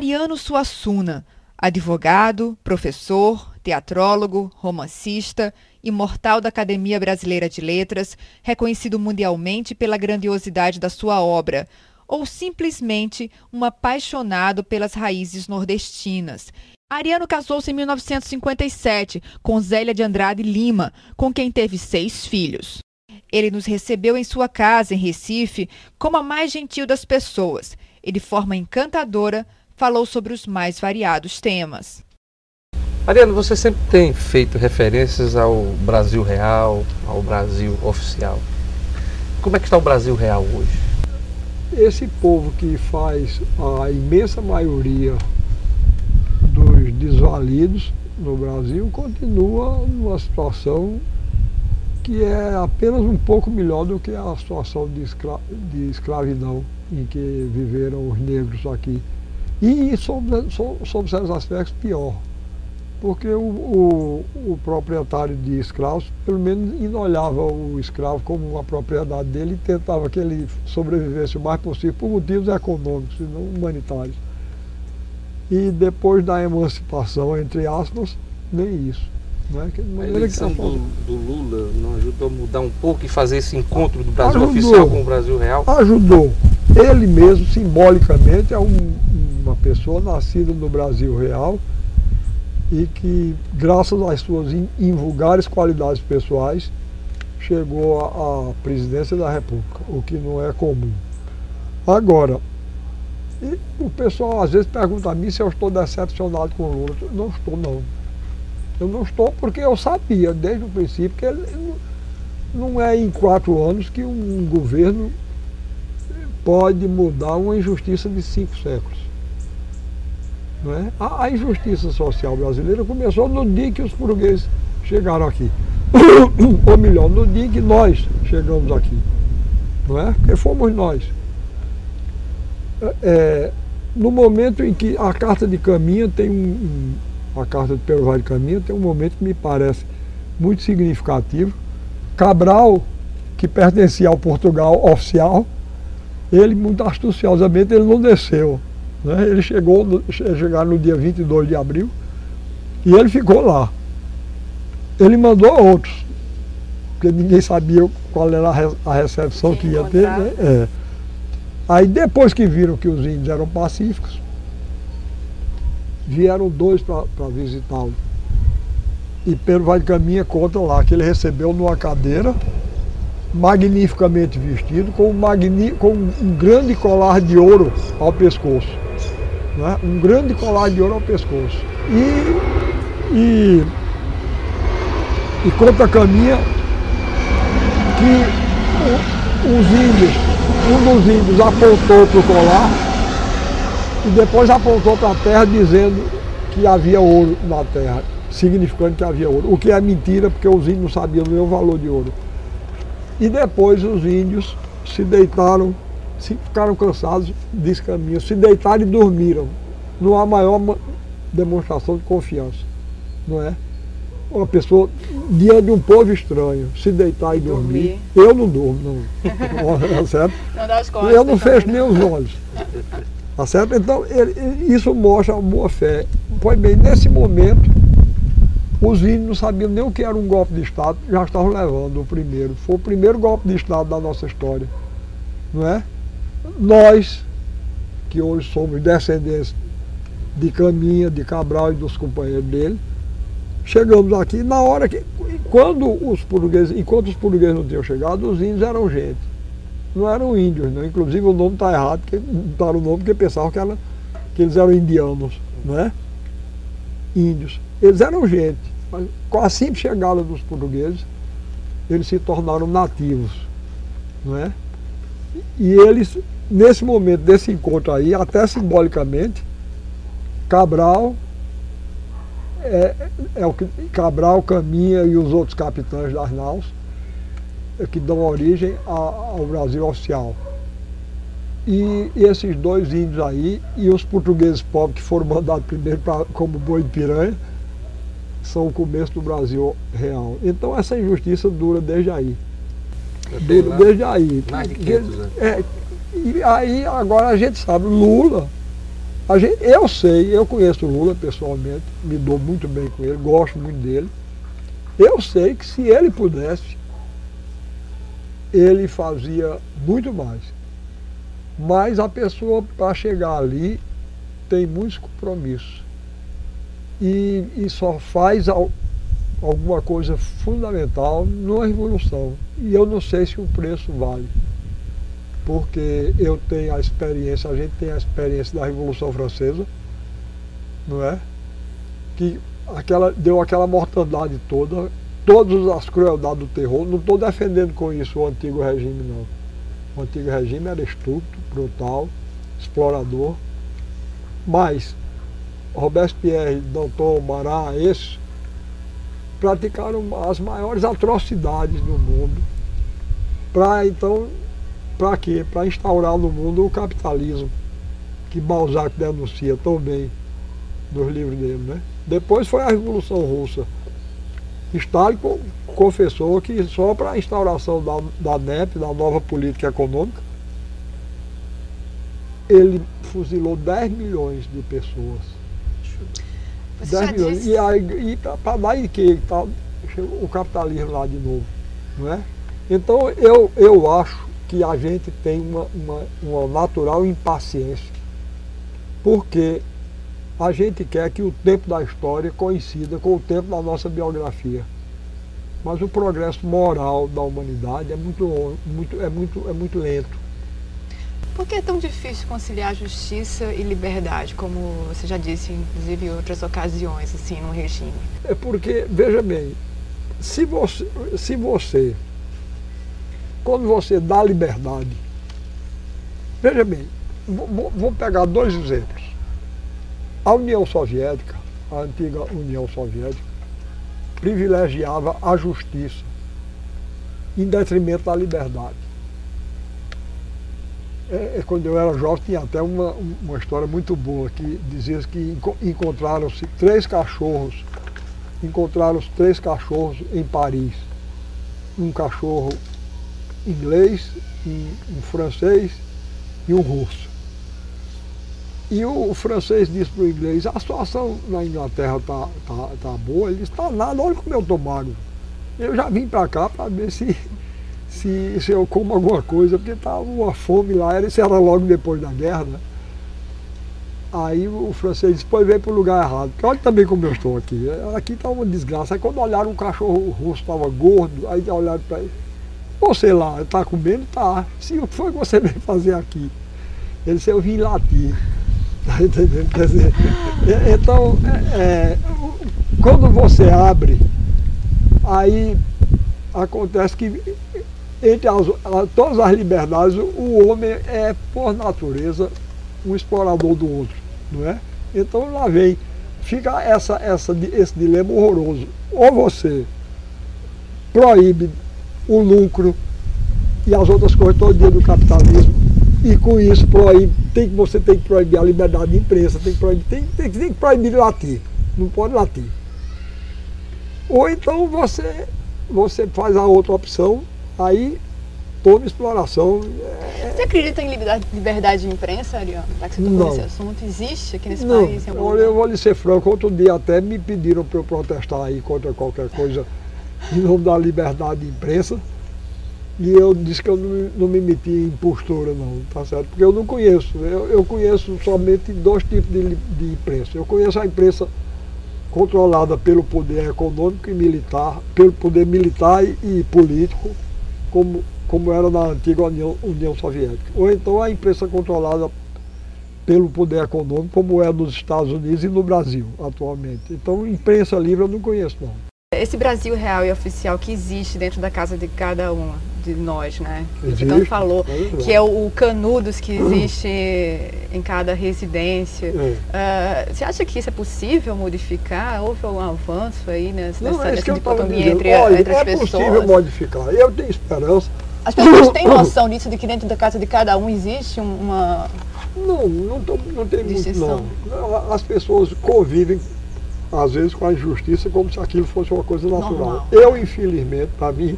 Ariano Suassuna, advogado, professor, teatrólogo, romancista, imortal da Academia Brasileira de Letras, reconhecido mundialmente pela grandiosidade da sua obra, ou simplesmente um apaixonado pelas raízes nordestinas. Ariano casou-se em 1957 com Zélia de Andrade Lima, com quem teve seis filhos. Ele nos recebeu em sua casa, em Recife, como a mais gentil das pessoas e de forma encantadora falou sobre os mais variados temas. Ariano, você sempre tem feito referências ao Brasil real, ao Brasil oficial. Como é que está o Brasil real hoje? Esse povo que faz a imensa maioria dos desvalidos no Brasil continua numa situação que é apenas um pouco melhor do que a situação de, escra de escravidão em que viveram os negros aqui. E sob, sob certos aspectos pior, porque o, o, o, proprietário de escravos, pelo menos, olhava o escravo como uma propriedade dele e tentava que ele sobrevivesse o mais possível por motivos econômicos e não humanitários. E depois da emancipação, entre aspas, nem isso. Né? a eleição do, do, Lula não ajudou a mudar um pouco e fazer esse encontro do Brasil ajudou, oficial com o Brasil real? Ajudou. Ele mesmo, simbolicamente, é um, uma pessoa nascida no Brasil real e que, graças às suas invulgares qualidades pessoais, chegou à presidência da República, o que não é comum. Agora, o pessoal às vezes pergunta a mim se eu estou decepcionado com o Lula. Não estou, não. Eu não estou porque eu sabia desde o princípio que ele não é em quatro anos que um governo pode mudar uma injustiça de cinco séculos. É? a, a injustiça social brasileira começou no dia que os portugueses chegaram aqui. Ou melhor, no dia que nós chegamos aqui. Não é? Porque fomos nós. É, no momento em que a carta de caminho tem um, um a carta de Vale de Caminha tem um momento que me parece muito significativo. Cabral, que pertencia ao Portugal oficial, ele muito astuciosamente ele não desceu. Né? Ele chegou chegar no dia 22 de abril e ele ficou lá. Ele mandou outros, porque ninguém sabia qual era a recepção que ia ter. Né? É. Aí depois que viram que os índios eram pacíficos, vieram dois para visitá-lo. E Pedro vai de caminha conta lá que ele recebeu numa cadeira magnificamente vestido, com um, com um grande colar de ouro ao pescoço. Né? Um grande colar de ouro ao pescoço. E, e, e conta a caminha que os índios, um dos índios apontou para o colar e depois apontou para a terra dizendo que havia ouro na terra, significando que havia ouro. O que é mentira, porque os índios não sabiam nem o valor de ouro. E depois os índios se deitaram, se ficaram cansados desse caminho, se deitaram e dormiram. Não há maior demonstração de confiança, não é? Uma pessoa diante de um povo estranho, se deitar e dormir. dormir. Eu não durmo, não. tá certo? Não dá as costas, eu não fecho nem os olhos. Tá certo? Então, ele, isso mostra a boa fé. Pois bem, nesse momento, os índios não sabiam nem o que era um golpe de Estado, já estavam levando o primeiro. Foi o primeiro golpe de Estado da nossa história. Não é? Nós, que hoje somos descendentes de Caminha, de Cabral e dos companheiros dele. Chegamos aqui na hora que, quando os portugueses, enquanto os portugueses não tinham chegado, os índios eram gente. Não eram índios, não. Inclusive o nome está errado, porque o nome porque pensavam que, era, que eles eram indianos, não é? Índios. Eles eram gente. Mas com a simples chegada dos portugueses, eles se tornaram nativos, não é? E eles, nesse momento desse encontro aí, até simbolicamente, Cabral é, é o que Cabral, Caminha e os outros capitães das naus é que dão origem ao Brasil oficial. E, e, esses dois índios aí, e os portugueses pobres que foram mandados primeiro pra, como boi de piranha, são o começo do Brasil real. Então essa injustiça dura desde aí. Dura desde aí. Mais de 500 anos. É, e aí agora a gente sabe, Lula a gente, eu sei, eu conheço o Lula pessoalmente, me dou muito bem com ele, gosto muito dele. Eu sei que se ele pudesse, ele fazia muito mais. Mas a pessoa, para chegar ali, tem muitos compromissos. E, e só faz al, alguma coisa fundamental numa revolução. E eu não sei se o preço vale porque eu tenho a experiência, a gente tem a experiência da Revolução Francesa, não é? Que aquela, deu aquela mortandade toda, todas as crueldades do terror. Não estou defendendo com isso o antigo regime, não. O antigo regime era estúpido, brutal, explorador. Mas Robespierre, Danton, Marat, esses praticaram as maiores atrocidades do mundo para então para quê? Para instaurar no mundo o capitalismo, que Balzac denuncia tão bem nos livros dele. Né? Depois foi a Revolução Russa. Stalin confessou que só para a instauração da, da NEP, da nova política econômica, ele fuzilou 10 milhões de pessoas. Você 10 milhões. E, aí, e para dar em que tá, o capitalismo lá de novo. Não é? Então eu, eu acho que a gente tem uma, uma, uma natural impaciência, porque a gente quer que o tempo da história coincida com o tempo da nossa biografia. Mas o progresso moral da humanidade é muito, muito, é muito, é muito lento. Por que é tão difícil conciliar justiça e liberdade, como você já disse, inclusive em outras ocasiões, assim, no regime? É porque, veja bem, se você, se você quando você dá liberdade. Veja bem, vou, vou pegar dois exemplos. A União Soviética, a antiga União Soviética, privilegiava a justiça em detrimento da liberdade. É, é quando eu era jovem tinha até uma, uma história muito boa que dizia que encontraram-se três cachorros, encontraram os três cachorros em Paris. Um cachorro inglês, um, francês e um russo. E o, francês disse para o inglês, a situação na Inglaterra está tá, tá boa, ele está nada, olha como eu estou magro. Eu já vim para cá para ver se, se, se eu como alguma coisa, porque estava uma fome lá, isso era logo depois da guerra, né? Aí o francês disse, pois veio para o lugar errado. Porque olha também como eu estou aqui. Aqui está uma desgraça. Aí quando olharam o cachorro russo estava gordo, aí olharam para ele. Você lá, está comendo? Tá. Se o que foi que você veio fazer aqui? Ele disse, eu vim latir. Tá entendendo? Quer dizer, é, então, é, é, quando você abre, aí acontece que entre as, todas as liberdades, o homem é, por natureza, um explorador do outro, não é? Então lá vem, fica essa, essa, esse dilema horroroso. Ou você proíbe o lucro e as outras coisas todo dia do capitalismo. E com isso proíbe, tem, você tem que proibir a liberdade de imprensa, tem que proibir, tem, tem, tem que proibir latir. Não pode latir. Ou então você, você faz a outra opção, aí toda exploração. É... Você acredita em liberdade, liberdade de imprensa, Ariano? Já que você tocou nesse assunto, existe aqui nesse Não. país? Olha, eu vou lhe ser franco, outro dia até me pediram para eu protestar aí contra qualquer coisa em nome da liberdade de imprensa. E eu disse que eu não, não me meti em postura não, tá certo? Porque eu não conheço. Eu, eu conheço somente dois tipos de, de imprensa. Eu conheço a imprensa controlada pelo poder econômico e militar, pelo poder militar e, e político, como, como era na antiga União, União Soviética. Ou então a imprensa controlada pelo poder econômico, como é nos Estados Unidos e no Brasil atualmente. Então, imprensa livre eu não conheço não. Esse Brasil real e oficial que existe dentro da casa de cada um de nós, né? Existe, Então falou é que é o, canudos que existe em cada residência. É. Ah, você acha que isso é possível modificar? Houve algum avanço aí nessa, Não, nessa, é que eu estava dicotomia entre, Olha, entre as é pessoas? possível modificar. Eu tenho esperança. As pessoas têm noção disso, de que dentro da casa de cada um existe um- uma... Não, não, tô, não tem muito Distinção. não. As pessoas convivem, às vezes, com a injustiça como se aquilo fosse uma coisa natural. Normal. Eu, infelizmente, para mim,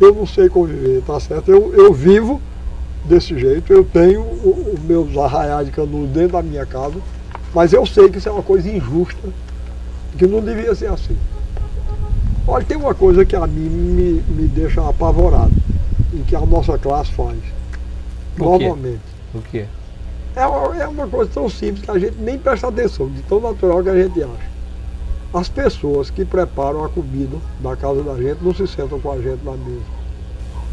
eu não sei conviver, tá certo? Eu, eu vivo desse jeito, eu tenho os meus arraiais de canudo dentro da minha casa, mas eu sei que isso é uma coisa injusta, que não devia ser assim. Olha, tem uma coisa que a mim me, me deixa apavorado, e que a nossa classe faz. O quê? Normalmente. O quê? É uma, é uma coisa tão simples que a gente nem presta atenção, de tão natural que a gente acha. As pessoas que preparam a comida da casa da gente não se sentam com a gente na mesa.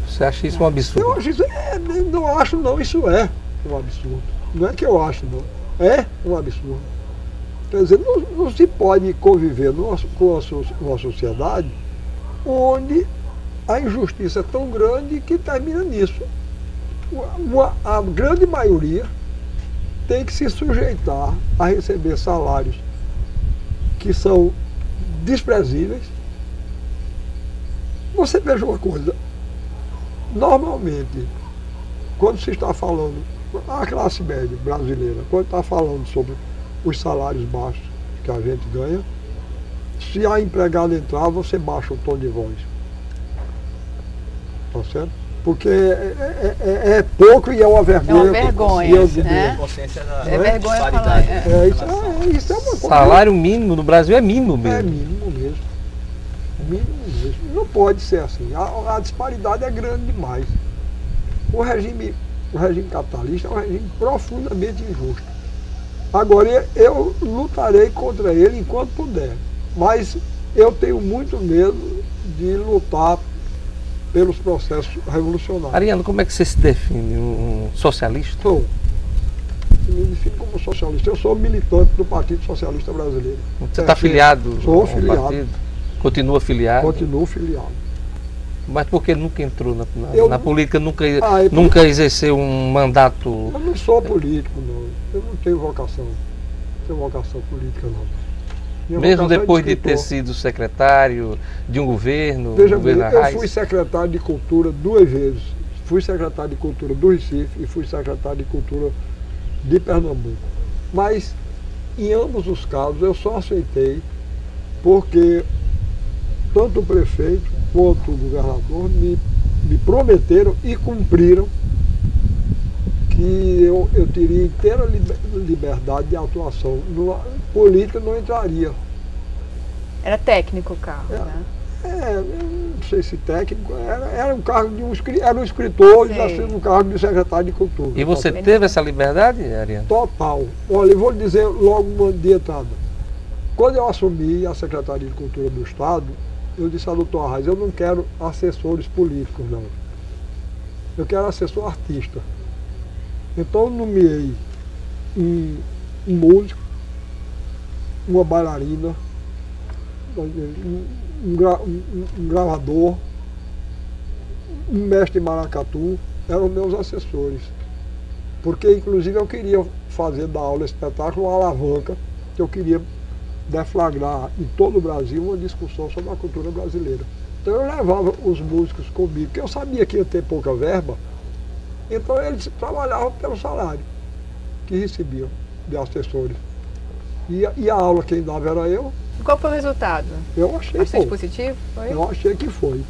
Você acha isso um absurdo? Eu acho isso, é, não acho não, isso é um absurdo. Não é que eu acho não, é um absurdo. Quer dizer, não, não se pode conviver numa, com uma sociedade onde a injustiça é tão grande que termina nisso. Uma- a grande maioria tem que se sujeitar a receber salários que são desprezíveis. Você veja uma coisa, normalmente, quando se está falando, a classe média brasileira, quando está falando sobre os salários baixos que a gente ganha, se a empregada entrar, você baixa o tom de voz. Tá certo? Porque é, é- é- é pouco e é uma vergonha. vergonha, e eu diria. né? consciência da É vergonha falar, disparidade. é. É, isso, é, isso é uma coisa. Salário mínimo no Brasil é mínimo mesmo. É mínimo mesmo. Mínimo mesmo. Não pode ser assim. A, a disparidade é grande demais. O regime, o regime capitalista é um regime profundamente injusto. Agora, eu lutarei contra ele enquanto puder. Mas eu tenho muito medo de lutar pelos processos revolucionários. Ariano, como é que você se define? Um socialista? Sou. Eu me defino como socialista. Eu sou militante do Partido Socialista Brasileiro. Você É, está sim. filiado Sou ao filiado. partido? Continua filiado? Continuo filiado. Mas por que nunca entrou na, na- Eu na política, nunca, Ah, é nunca exerceu um mandato? Eu não sou político, não. Eu não tenho vocação. Não tenho vocação política, não. Mesmo depois de ter escritor. sido secretário de um governo, Veja bem, governo eu Arraes? fui secretário de Cultura duas vezes. Fui secretário de Cultura do Recife e fui secretário de Cultura de Pernambuco. Mas, em ambos os casos, eu só aceitei porque tanto o prefeito quanto o governador me, me prometeram e cumpriram que eu, eu teria inteira liber- liberdade de atuação. Numa, política não entraria. Era técnico o carro, É. né? É, não sei se técnico, era, era um cargo de um, era um escritor e Sei. nasceu no cargo de secretário de cultura. E você Bem- teve essa liberdade, Ariano? Total. Olha, eu vou lhe dizer logo uma de entrada. Quando eu assumi a Secretaria de Cultura do Estado, eu disse ao doutor Arraes, eu não quero assessores políticos, não. Eu quero assessor artista. Então eu nomeei um, um músico, uma bailarina, um, um um- gravador, um mestre maracatu, eram meus assessores. Porque, inclusive, eu queria fazer da aula espetáculo uma alavanca, que eu queria deflagrar em todo o Brasil uma discussão sobre a cultura brasileira. Então eu levava os músicos comigo, porque eu sabia que ia ter pouca verba, então eles trabalhavam pelo salário que recebiam de assessores. E, a- e a aula quem dava era eu, E Qual foi o resultado? eu achei Bastante pouco. positivo? Foi? Eu achei que foi.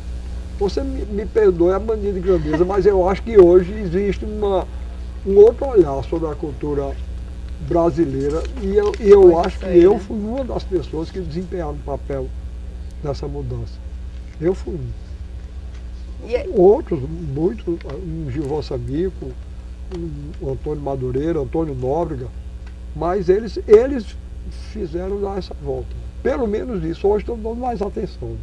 Você me, me perdoe a mania de grandeza, mas eu acho que hoje existe uma, um outro olhar sobre a cultura brasileira e eu, e eu acho que eu né? fui uma das pessoas que desempenharam o papel nessa mudança. Eu fui um. E... Outros, muitos, um Gilvão Samico, um Antônio Madureira, Antônio Nóbrega, mas eles, eles fizeram dar essa volta. Pelo menos isso, hoje estão dando mais atenção.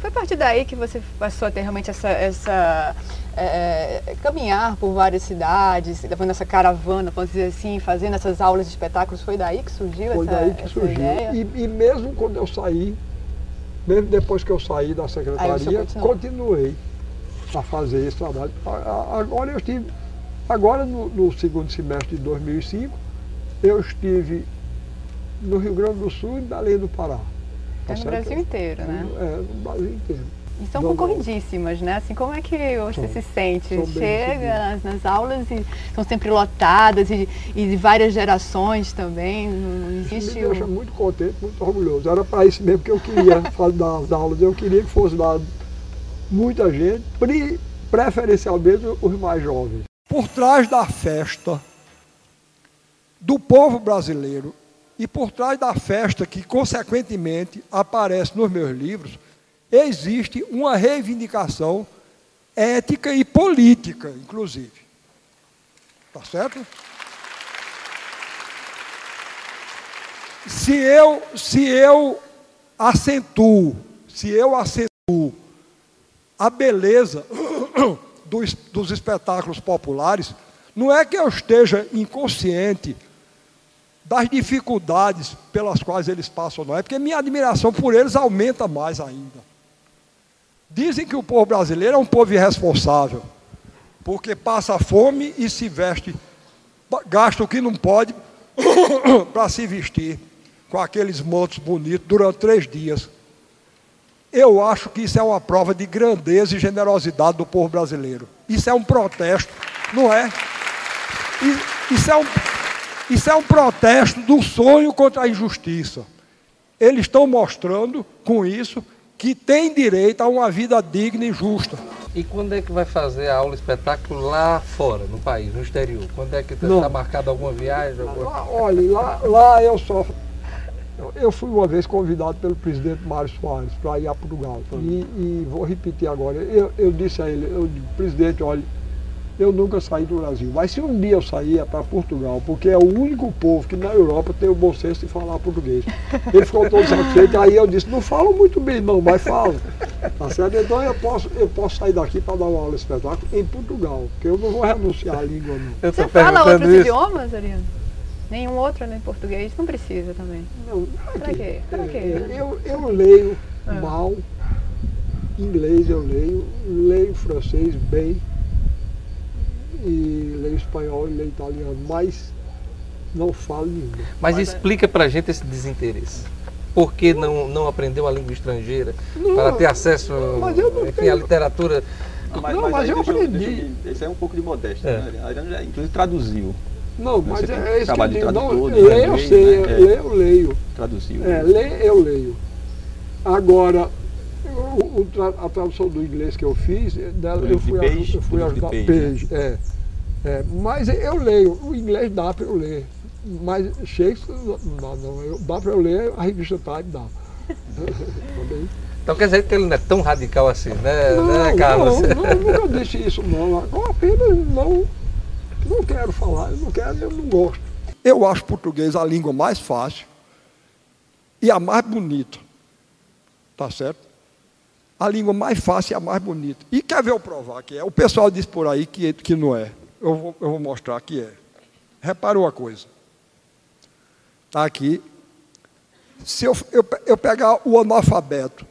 Foi a partir daí que você passou a ter realmente essa, essa é, é, caminhar por várias cidades, levando essa caravana, vamos dizer assim, fazendo essas aulas de espetáculos, foi daí que surgiu foi essa daí que surgiu. E, e, mesmo quando eu saí, mesmo depois que eu saí da secretaria, continuei a fazer esse trabalho. Agora eu estive, agora no, no segundo semestre de 2005, eu estive no Rio Grande do Sul e Belém do Pará. Tá no Brasil inteiro, né? É, no Brasil inteiro. E são concorridíssimas, né? Assim, como é que você se sente? Chega nas, nas, aulas e são sempre lotadas e, e de várias gerações também. Não existe. Isso me deixa muito contente, muito orgulhoso. Era para isso mesmo que eu queria fazer das aulas. Eu queria que fosse dado muita gente, preferencialmente os mais jovens. Por trás da festa do povo brasileiro e por trás da festa que, consequentemente, aparece nos meus livros, existe uma reivindicação ética e política, inclusive. Tá certo? Se eu, se eu acentuo, se eu acentuo a beleza dos, dos espetáculos populares, não é que eu esteja inconsciente das dificuldades pelas quais eles passam, não é? Porque minha admiração por eles aumenta mais ainda. Dizem que o povo brasileiro é um povo irresponsável, porque passa fome e se veste, gasta o que não pode para se vestir com aqueles motos bonitos durante três dias. Eu acho que isso é uma prova de grandeza e generosidade do povo brasileiro. Isso é um protesto, não é? Isso é um isso é um protesto do sonho contra a injustiça. Eles estão mostrando com isso que tem direito a uma vida digna e justa. E quando é que vai fazer a aula espetáculo lá fora, no país, no exterior? Quando é que está marcada alguma viagem? Alguma... Lá, olha, lá, lá eu só. Eu fui uma vez convidado pelo presidente Mário Soares para ir a Portugal. E, e, vou repetir agora. Eu, eu disse a ele, eu digo, presidente, olha, eu nunca saí do Brasil. Mas se um dia eu sair é para Portugal, porque é o único povo que na Europa tem o bom senso de falar português. Ele ficou todo satisfeito, aí eu disse, não falo muito bem não, mas falo. Tá certo? Então eu posso, eu posso sair daqui para dar uma aula de espetáculo em Portugal, porque eu não vou renunciar à língua não. Você fala outros isso. idiomas, Ariano? Nenhum outro, nem português? Não precisa também. Não, para quê? Para quê? É, eu, eu leio ah. mal, inglês eu leio, leio francês bem, e leio espanhol e leio italiano, mas não falo língua. Mas, mas é- explica é... pra gente esse desinteresse. Por que não, não aprendeu a língua estrangeira não, para ter acesso enfim, à literatura? Não, mas, não, mas, mas eu aprendi. Isso é um pouco de modéstia. É. Né? A inclusive, traduziu. Não, mas é, é isso que eu digo. Não, ler eu sei, né? ler eu leio. Traduziu. É, ler eu leio. Agora, a tradução do inglês que eu fiz, dela, eu fui, page, eu fui ajudar. Page, page né? é, é, mas eu leio, o inglês dá para eu ler. Mas Shakespeare não, não eu, dá para eu ler, a revista Time dá. Então quer dizer que ele não é tão radical assim, né, não, né Carlos? Não, não, nunca disse isso não. Eu apenas não, não quero falar, eu não quero, eu não gosto. Eu acho português a língua mais fácil e a mais bonita. Tá certo? a língua mais fácil e a mais bonita. E quer ver eu provar que é? O pessoal diz por aí que, que não é. Eu vou, eu vou mostrar que é. Repara uma coisa. Está aqui. Se eu, eu, eu, pegar o analfabeto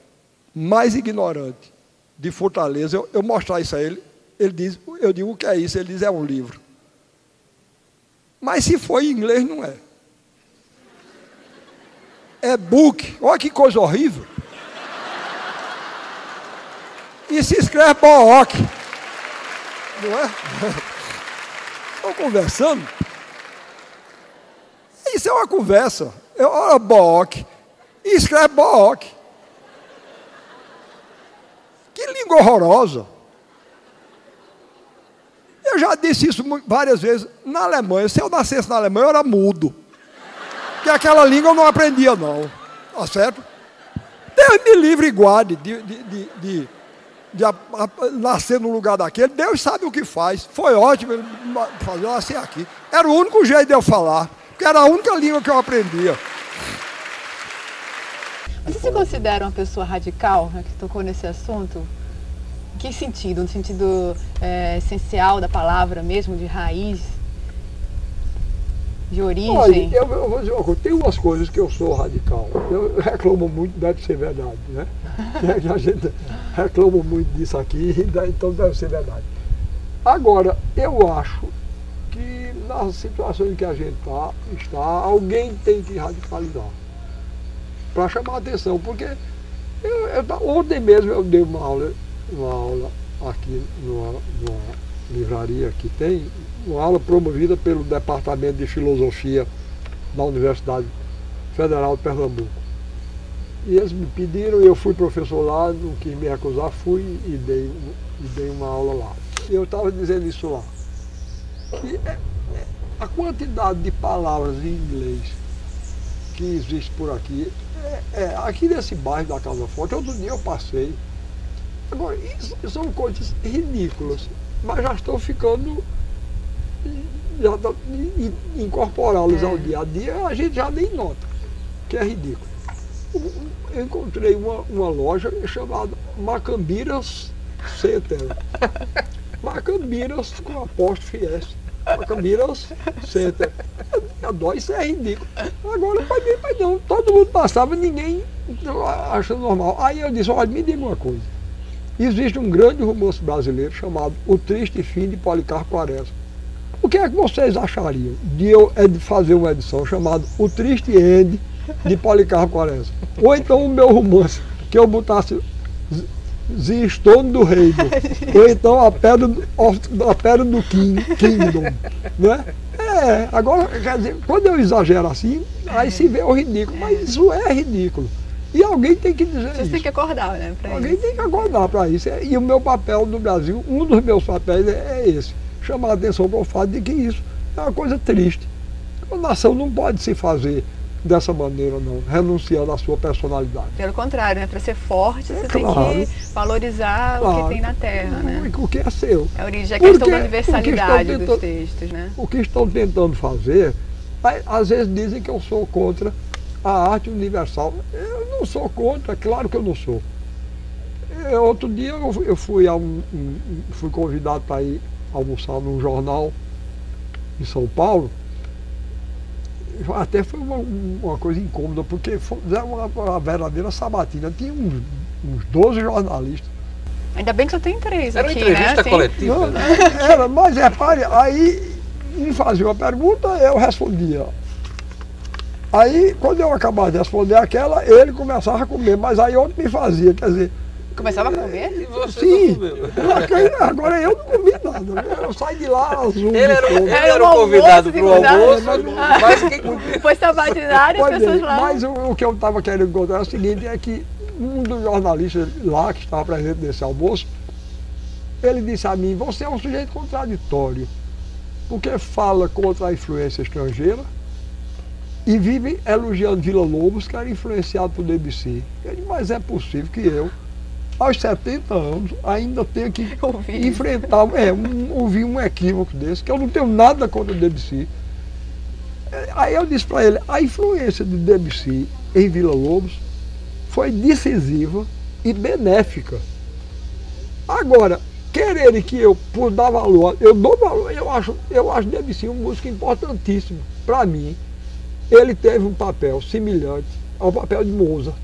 mais ignorante de Fortaleza, eu, eu mostrar isso a ele, ele diz, eu digo o que é isso? Ele diz, é um livro. Mas se for em inglês, não é. É book. Olha que coisa horrível e se escreve Book. Não é? Estão conversando? Isso é uma conversa. Olha Book e escreve Book. Que língua horrorosa. Eu já disse isso várias vezes na Alemanha. Se eu nascesse na Alemanha, eu era mudo. Porque aquela língua eu não aprendia, não. Tá certo? Deus me livre e guarde de, de, de, de de a, a, nascer no lugar daquele, Deus sabe o que faz. Foi ótimo fazer nascer aqui. Era o único jeito de eu falar, porque era a única língua que eu aprendia. Você se considera uma pessoa radical, né, que tocou nesse assunto? Em que sentido? No sentido é, essencial da palavra mesmo, de raiz? De origem? Olha, eu, eu vou dizer uma coisa, tem umas coisas que eu sou radical. Eu reclamo muito, deve ser verdade, né? a gente reclama muito disso aqui, então deve ser verdade. Agora, eu acho que na situação em que a gente tá, está, alguém tem que radicalizar para chamar a atenção, porque eu, eu, ontem mesmo eu dei uma aula, uma aula aqui numa, numa livraria que tem, uma aula promovida pelo Departamento de Filosofia da Universidade Federal de Pernambuco. E eles me pediram, eu fui professor lá, não quis me recusar, fui e dei, e dei uma aula lá. Eu estava dizendo isso lá. Que é, é, a quantidade de palavras em inglês que existe por aqui é, é, aqui nesse bairro da Casa Forte, outro dia eu passei. Agora, isso são coisas ridículas, mas já estão ficando. Já tá, incorporá-los é. ao dia a dia, a gente já nem nota, que é ridículo. Eu encontrei uma, uma loja chamada Macambiras Center. Macambiras com apóstrofe S. Macambiras Center. A dó, isso é ridículo. Agora, para mim, mas não. Todo mundo passava, ninguém achando normal. Aí eu disse, olha, me diga uma coisa. Existe um grande romance brasileiro chamado O Triste Fim de Policarpo Quaresma. O que é que vocês achariam de eu fazer uma edição chamada O Triste End de Policarpo Quaresma? Ou então o meu romance, que eu botasse Zistone do Reino, ou então a pedra, do, a pedra do King, Kingdom, né? É, agora, quer dizer, quando eu exagero assim, aí se vê o ridículo, mas isso é ridículo. E alguém tem que dizer Você isso. tem que acordar, né? alguém isso. tem que acordar para isso. E o meu papel no Brasil, um dos meus papéis é, é esse, chamar a atenção para o fato de que isso é uma coisa triste. A nação não pode se fazer dessa maneira, não, renunciando à sua personalidade. Pelo contrário, né? para ser forte, você claro, tem que valorizar claro, o que tem na terra. Né? O que é seu. É a origem, a questão da universalidade tentando, dos textos. Né? O que estão tentando fazer, às vezes dizem que eu sou contra a arte universal. Eu não sou contra, é claro que eu não sou. Eu, é, outro dia eu, eu fui, a um, um, fui convidado para ir almoçar num jornal em São Paulo até foi uma, uma coisa incômoda, porque era uma, uma verdadeira sabatina. Tinha uns, uns 12 jornalistas. Ainda bem que só tem três era aqui, uma entrevista né? coletiva. Não, era, mas repare, aí me fazia uma pergunta, eu respondia. Aí, quando eu acabava de responder aquela, ele começava a comer, mas aí outro me fazia, quer dizer, Começava a comer? E você Sim. Agora eu não comi nada. Eu saí de lá azul. Ele era, ele era o convidado para o almoço, mas quem? Foi sabatinário as pessoas lá. Mas o, o que eu estava querendo encontrar é o seguinte, é que um dos jornalistas lá que estava presente nesse almoço, ele disse a mim, você é um sujeito contraditório, porque fala contra a influência estrangeira e vive elogiando Vila Lobos, que era influenciado por Debussy. Mas é possível que eu aos 70 anos, ainda tenho que Ouvi. enfrentar, é, um, ouvir um equívoco desse, que eu não tenho nada contra o Debussy. Aí eu disse para ele, a influência de Debussy em Vila Lobos foi decisiva e benéfica. Agora, quererem que eu, por dar valor, eu dou valor, eu acho, eu acho Debussy um músico importantíssimo. Para mim, ele teve um papel semelhante ao papel de Mozart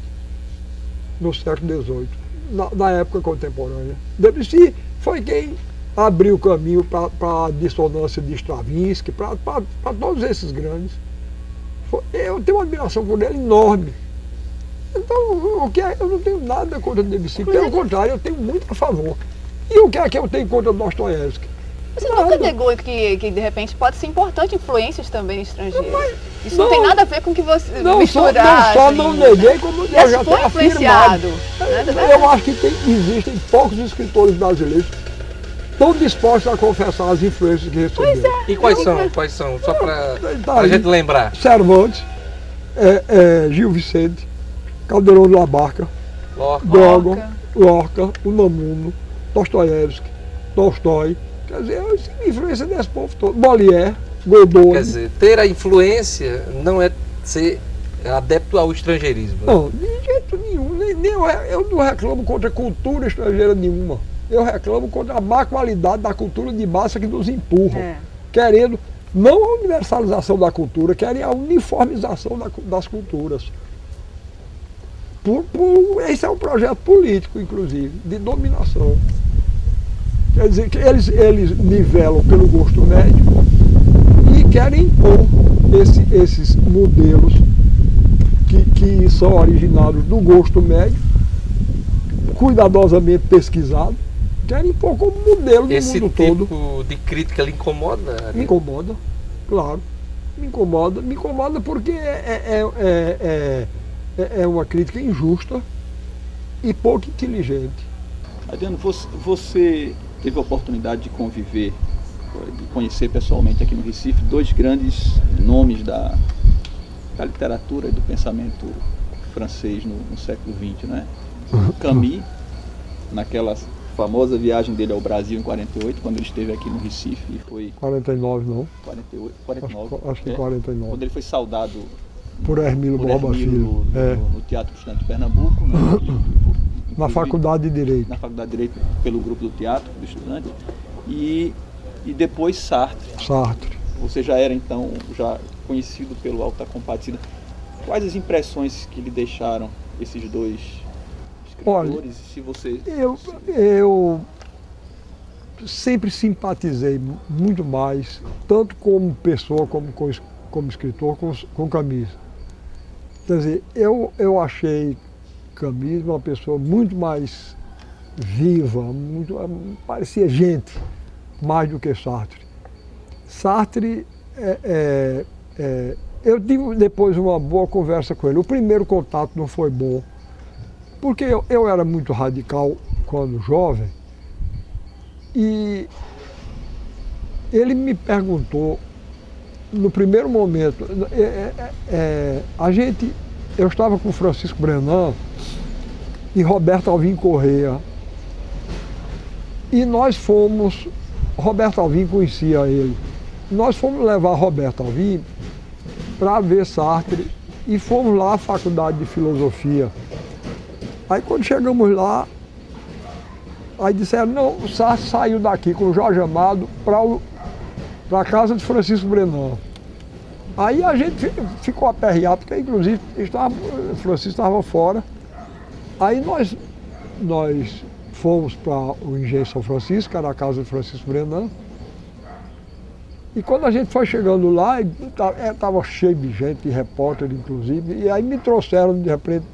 no século XVIII na, na época contemporânea. Debussy foi quem abriu o caminho para a dissonância de Stravinsky, para todos esses grandes. Eu tenho uma admiração por ele enorme. Então, o que é, eu não tenho nada contra Debussy, pelo contrário, eu tenho muito a favor. E o que é que eu tenho contra Dostoiévski? Você nunca negou que, que de repente pode ser importante influências também estrangeiras. Mas, Isso não, não, tem nada a ver com que você não misturar. Só, não, só não neguei, como eu já foi influenciado. Né? Eu acho que tem, existem poucos escritores brasileiros tão dispostos a confessar as influências que receberam. É, e quais são? Quais são? Só para tá a gente lembrar. Cervantes, é, é, Gil Vicente, Caldeirão de la Barca, Lorca, Drogon, Lorca, Unamuno, Dostoiévski, Tolstói. Quer dizer, a influência desse povo todo. Molière, Godot. Quer dizer, ter a influência não é ser adepto ao estrangeirismo. Né? Não, de jeito nenhum. Nem, nem eu, eu não reclamo contra cultura estrangeira nenhuma. Eu reclamo contra a má qualidade da cultura de massa que nos empurra. É. Querendo não a universalização da cultura, querem a uniformização da, das culturas. Por, por, esse é um projeto político, inclusive, de dominação. Quer dizer, que eles, eles nivelam pelo gosto médio e querem impor esse, esses modelos que, que são originados do gosto médio, cuidadosamente pesquisado, querem impor como modelo Esse no mundo tipo todo. de crítica lhe incomoda? Me incomoda, claro. Me incomoda. Me incomoda porque é, é, é, é, é uma crítica injusta e pouco inteligente. Adriano, você, você teve a oportunidade de conviver, de conhecer pessoalmente aqui no Recife dois grandes nomes da, da literatura e do pensamento francês no, no século XX, né? Camus, naquelas famosa viagem dele ao Brasil em 48, quando ele esteve aqui no Recife e foi. 49 não. 48, 49. Acho, acho que é, 49. Quando ele foi saudado por Hermílio Borba Filho. No, é. no, Teatro Estudante de Pernambuco. Né, na Faculdade de Direito. Na Faculdade de Direito, pelo grupo do Teatro do Estudante. E, e depois Sartre. Sartre. Você já era então já conhecido pelo Alta Compadecida. Quais as impressões que lhe deixaram esses dois Olha, se você... eu, eu sempre simpatizei muito mais, tanto como pessoa como como escritor, com, com Camis. Quer dizer, eu, eu achei Camis uma pessoa muito mais viva, muito, parecia gente, mais do que Sartre. Sartre, é, é, é, eu tive depois uma boa conversa com ele. O primeiro contato não foi bom, porque eu, eu era muito radical quando jovem e ele me perguntou no primeiro momento, é, é, é, a gente, eu estava com Francisco Brenan e Roberto Alvim Correia e nós fomos, Roberto Alvim conhecia ele, nós fomos levar Roberto Alvim para ver Sartre e fomos lá à Faculdade de Filosofia. Aí quando chegamos lá, aí disseram, não, o Sartre saiu daqui com o Jorge Amado para a casa de Francisco Brenan. Aí a gente ficou aperreado, porque inclusive estava, Francisco estava fora. Aí nós, nós fomos para o Engenho São Francisco, que era a casa de Francisco Brenan. E quando a gente foi chegando lá, estava é, cheio de gente, de repórter inclusive, e aí me trouxeram de repente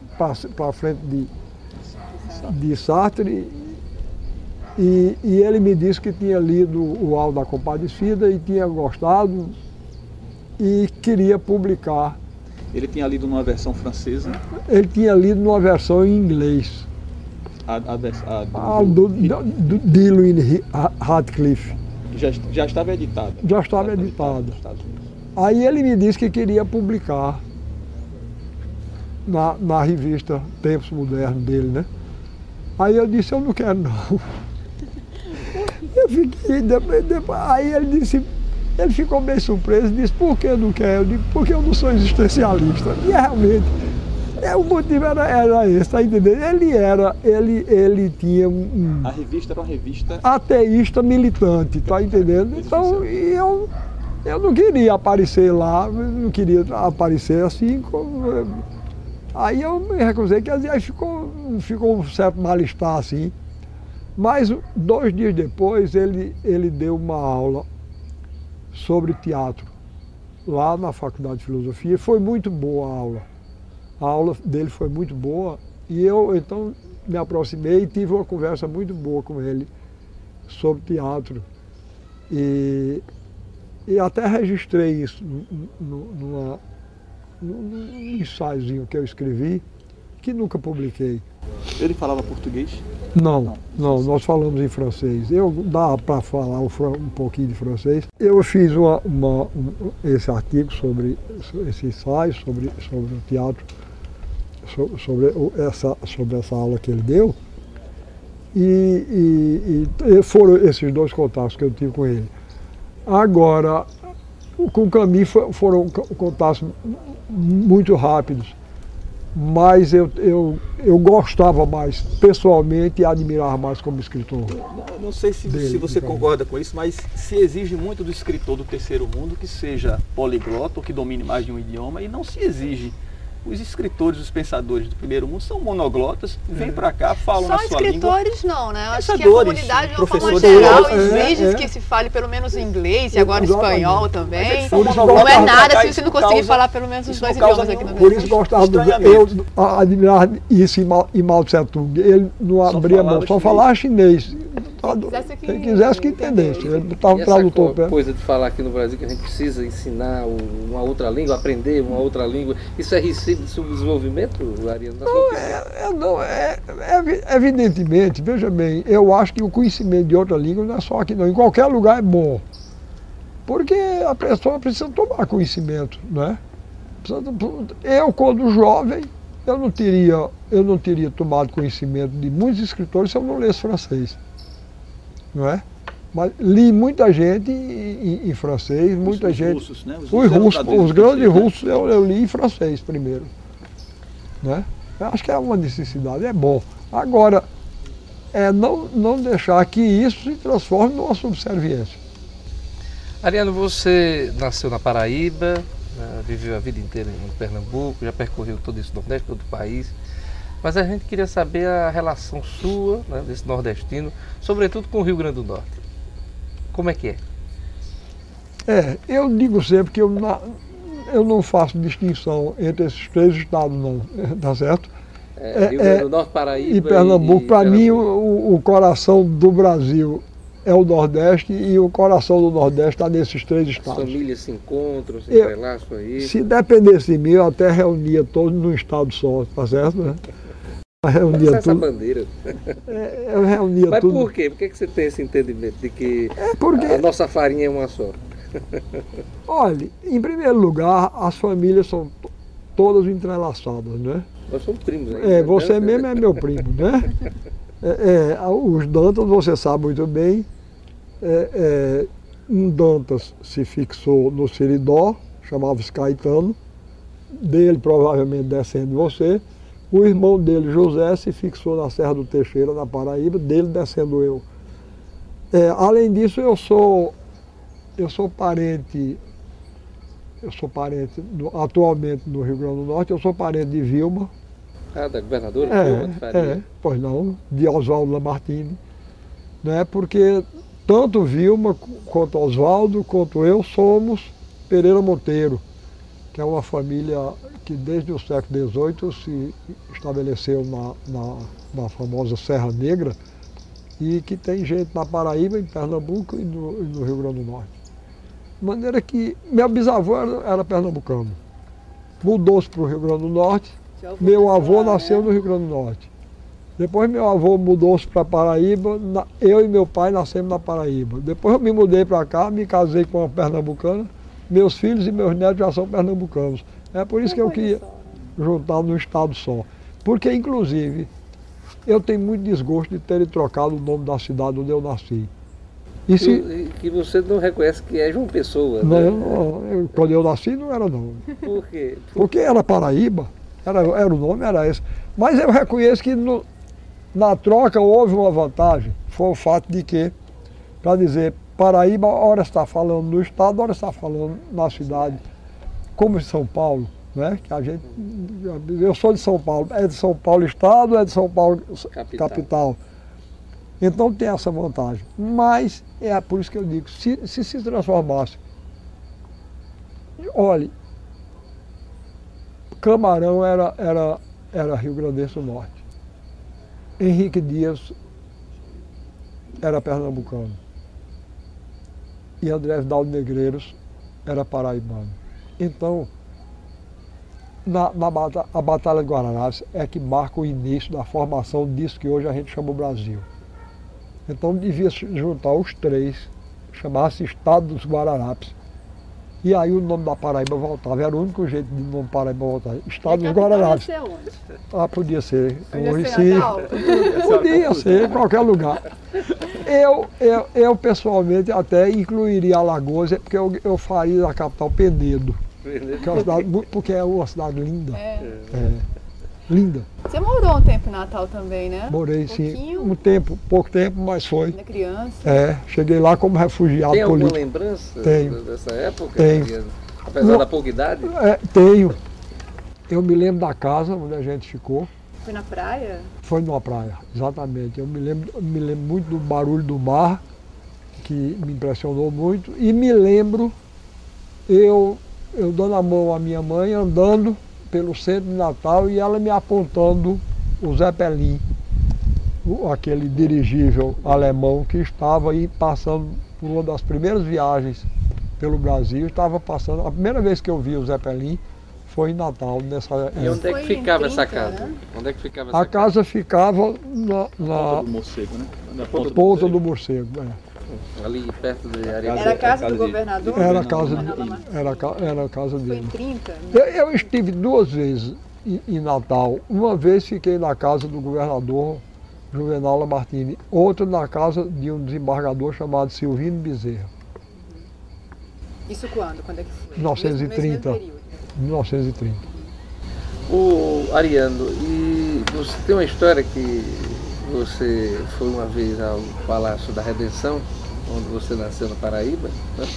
para frente de, de Sartre e, e, ele me disse que tinha lido o Alto da Compadecida e tinha gostado e queria publicar. Ele tinha lido numa versão francesa? Ele tinha lido numa versão em inglês. A, a, a do, ah, do, do, Dillwyn Radcliffe. Já, já estava editada? Já estava editada. Aí ele me disse que queria publicar na, na revista Tempos Modernos dele, né? Aí eu disse, eu não quero não. Eu fiquei, depois, depois, aí ele disse, ele ficou bem surpreso, disse, por que não quero? Eu digo, porque eu não sou existencialista. E realmente, é, o motivo era, era esse, tá entendendo? Ele era, ele, ele tinha um. A revista era uma revista. Ateísta militante, tá entendendo? Então, eu, eu não queria aparecer lá, não queria aparecer assim como Aí eu me recusei, quer dizer, aí ficou, ficou um certo mal-estar assim. Mas dois dias depois ele, ele deu uma aula sobre teatro, lá na Faculdade de Filosofia. Foi muito boa a aula. A aula dele foi muito boa e eu então me aproximei e tive uma conversa muito boa com ele sobre teatro. E, e até registrei isso numa, num ensaiozinho que eu escrevi, que nunca publiquei. Ele falava português? Não, não, não nós falamos em francês. Eu dá para falar um pouquinho de francês. Eu fiz uma, uma, um, esse artigo sobre esse ensaio, sobre, sobre o teatro, sobre, essa, sobre essa aula que ele deu. E, e, e, foram esses dois contatos que eu tive com ele. Agora, com o Camille foram contatos muito rápidos mas eu, eu, eu gostava mais pessoalmente e admirava mais como escritor. Não, não sei se, dele, se você concorda com isso, mas se exige muito do escritor do terceiro mundo que seja poliglota ou que domine mais de um idioma e não se exige os escritores, os pensadores do primeiro mundo são monoglotas, vêm é. para cá, falam Só na sua língua. Só escritores não, né? Eu acho que a comunidade, de uma forma geral, exige é, é. que se fale pelo menos inglês e agora espanhol também. Não é nada se você não conseguir falar pelo menos os dois idiomas aqui no Brasil. Por isso gostava do, eu admirar isso em Mao Tse Tung. Ele não abria mão, só falava chinês. Quem quem quisesse que entendesse. Ele estava um tradutor perto. coisa de falar aqui no Brasil que a gente precisa ensinar uma outra língua, aprender uma outra língua, isso é receita de subdesenvolvimento, Ariano? Não, é, é, não é, é, evidentemente, veja bem, eu acho que o conhecimento de outra língua não é só aqui não, em qualquer lugar é bom. Porque a pessoa precisa tomar conhecimento, né? Eu, quando jovem, eu não teria, eu não teria tomado conhecimento de muitos escritores se eu não lesse francês não é? Mas li muita gente em, em francês, muita os, gente. Russos, né? Os, os russos, os grandes russos eu, eu, li em francês primeiro. Né? Eu acho que é uma necessidade, é bom. Agora, é não, não deixar que isso se transforme numa subserviência. Ariano, você nasceu na Paraíba, né, viveu a vida inteira em Pernambuco, já percorreu todo esse Nordeste, todo o país. Mas a gente queria saber a relação sua, né, desse nordestino, sobretudo com o Rio Grande do Norte. Como é que é? É, eu digo sempre que eu, na, eu não faço distinção entre esses três estados, não, tá certo? É, Rio Grande do Norte, Paraíba e Pernambuco. Para mim, o, o coração do Brasil é o Nordeste e o coração do Nordeste está nesses três estados. As famílias se encontram, se entrelaçam aí. Se dependesse de mim, eu até reunia todos num estado só, tá certo? Né? Reunia essa tudo. bandeira. É, eu reunia Mas tudo. por quê? Por que você tem esse entendimento de que é porque... a nossa farinha é uma só? Olha, em primeiro lugar, as famílias são todas entrelaçadas, né? Nós somos primos ainda. É, você né? mesmo é meu primo, né? É, é, os Dantas, você sabe muito bem, é, é um Dantas se fixou no Seridó, chamava-se Caetano, dele provavelmente descendo de você, o irmão dele, José, se fixou na Serra do Teixeira, na Paraíba, dele descendo eu. É, além disso, eu sou, eu sou parente, eu sou parente, atualmente no Rio Grande do Norte, eu sou parente de Vilma. Ah, da governadora é, É, pois não, de Oswaldo Lamartine. Né, porque tanto Vilma quanto Oswaldo, quanto eu, somos Pereira Monteiro que é uma família que desde o século XVIII se estabeleceu na, na, na, famosa Serra Negra e que tem gente na Paraíba, em Pernambuco e no, e no Rio Grande do Norte. De maneira que meu bisavô era, era pernambucano. Mudou-se para o Rio Grande do Norte, meu avô nasceu no Rio Grande do Norte. Depois meu avô mudou-se para Paraíba, eu e meu pai nascemos na Paraíba. Depois eu me mudei para cá, me casei com uma pernambucana, meus filhos e meus netos já são pernambucanos. É por isso que eu queria juntar num estado só. Porque, inclusive, eu tenho muito desgosto de terem trocado o nome da cidade onde eu nasci. E se... Que você não reconhece que é João Pessoa, né? Não, eu, quando eu nasci não era não. Por quê? Porque era Paraíba, era, era o nome, era esse. Mas eu reconheço que no, na troca houve uma vantagem, foi o fato de que, para dizer, Paraíba, hora está falando no estado, hora está falando na cidade, como em São Paulo, né? Que a gente, eu sou de São Paulo, é de São Paulo estado, é de São Paulo capital. capital. Então tem essa vantagem. Mas é por isso que eu digo, se se, se transformasse, olhe, Camarão era, era, era Rio Grande do Norte. Henrique Dias era pernambucano e André Vidal Negreiros era paraibano. Então, na, na a Batalha de Guararapes é que marca o início da formação disso que hoje a gente chama o Brasil. Então devia se juntar os três, chamar-se Estado dos Guararapes. E aí o nome da Paraíba voltava. Era o único jeito de nome Paraíba voltar. Estado dos Guararapes. ia ser onde? Ah, podia ser. Podia Recife. Podia ser em qualquer lugar. Eu, eu, eu pessoalmente até incluiria Alagoas, é porque eu, eu faria da capital Penedo. Que é uma cidade, porque é uma cidade linda. É. É, linda. Você morou um tempo em Natal também, né? Morei Um sim pouquinho. um tempo, pouco tempo, mas foi. Ainda criança. É, cheguei lá como refugiado Tem alguma político. lembrança Tenho. dessa época? Tenho. Apesar Não. da pouca idade? É, tenho. Eu me lembro da casa onde a gente ficou. Foi na praia? Foi numa praia, exatamente. Eu me lembro, eu me lembro muito do barulho do mar, que me impressionou muito. E me lembro eu, eu dando a mão à minha mãe, andando pelo centro de Natal e ela me apontando o Zeppelin, o- aquele dirigível alemão que estava aí passando por uma das primeiras viagens pelo Brasil. Estava passando, a primeira vez que eu vi o Zeppelin foi em Natal, nessa E onde é que ficava essa 30, casa? né? Onde é que ficava essa A casa ficava na, Ponta na do morcego, né? Na ponta do morcego. é. Ali perto de Areia Era a casa do governador? Era a casa, era, era a casa Foi em dele. 30? Eu, eu estive duas vezes em, em Natal. Uma vez fiquei na casa do governador Juvenal Lamartine, outra na casa de um desembargador chamado Silvino Bezerra, Isso quando? Quando é que foi? 1930. Mesmo- mesmo período. 1930. O Ariano, e você tem uma história que você foi uma vez ao Palácio da Redenção, onde você nasceu na Paraíba, né?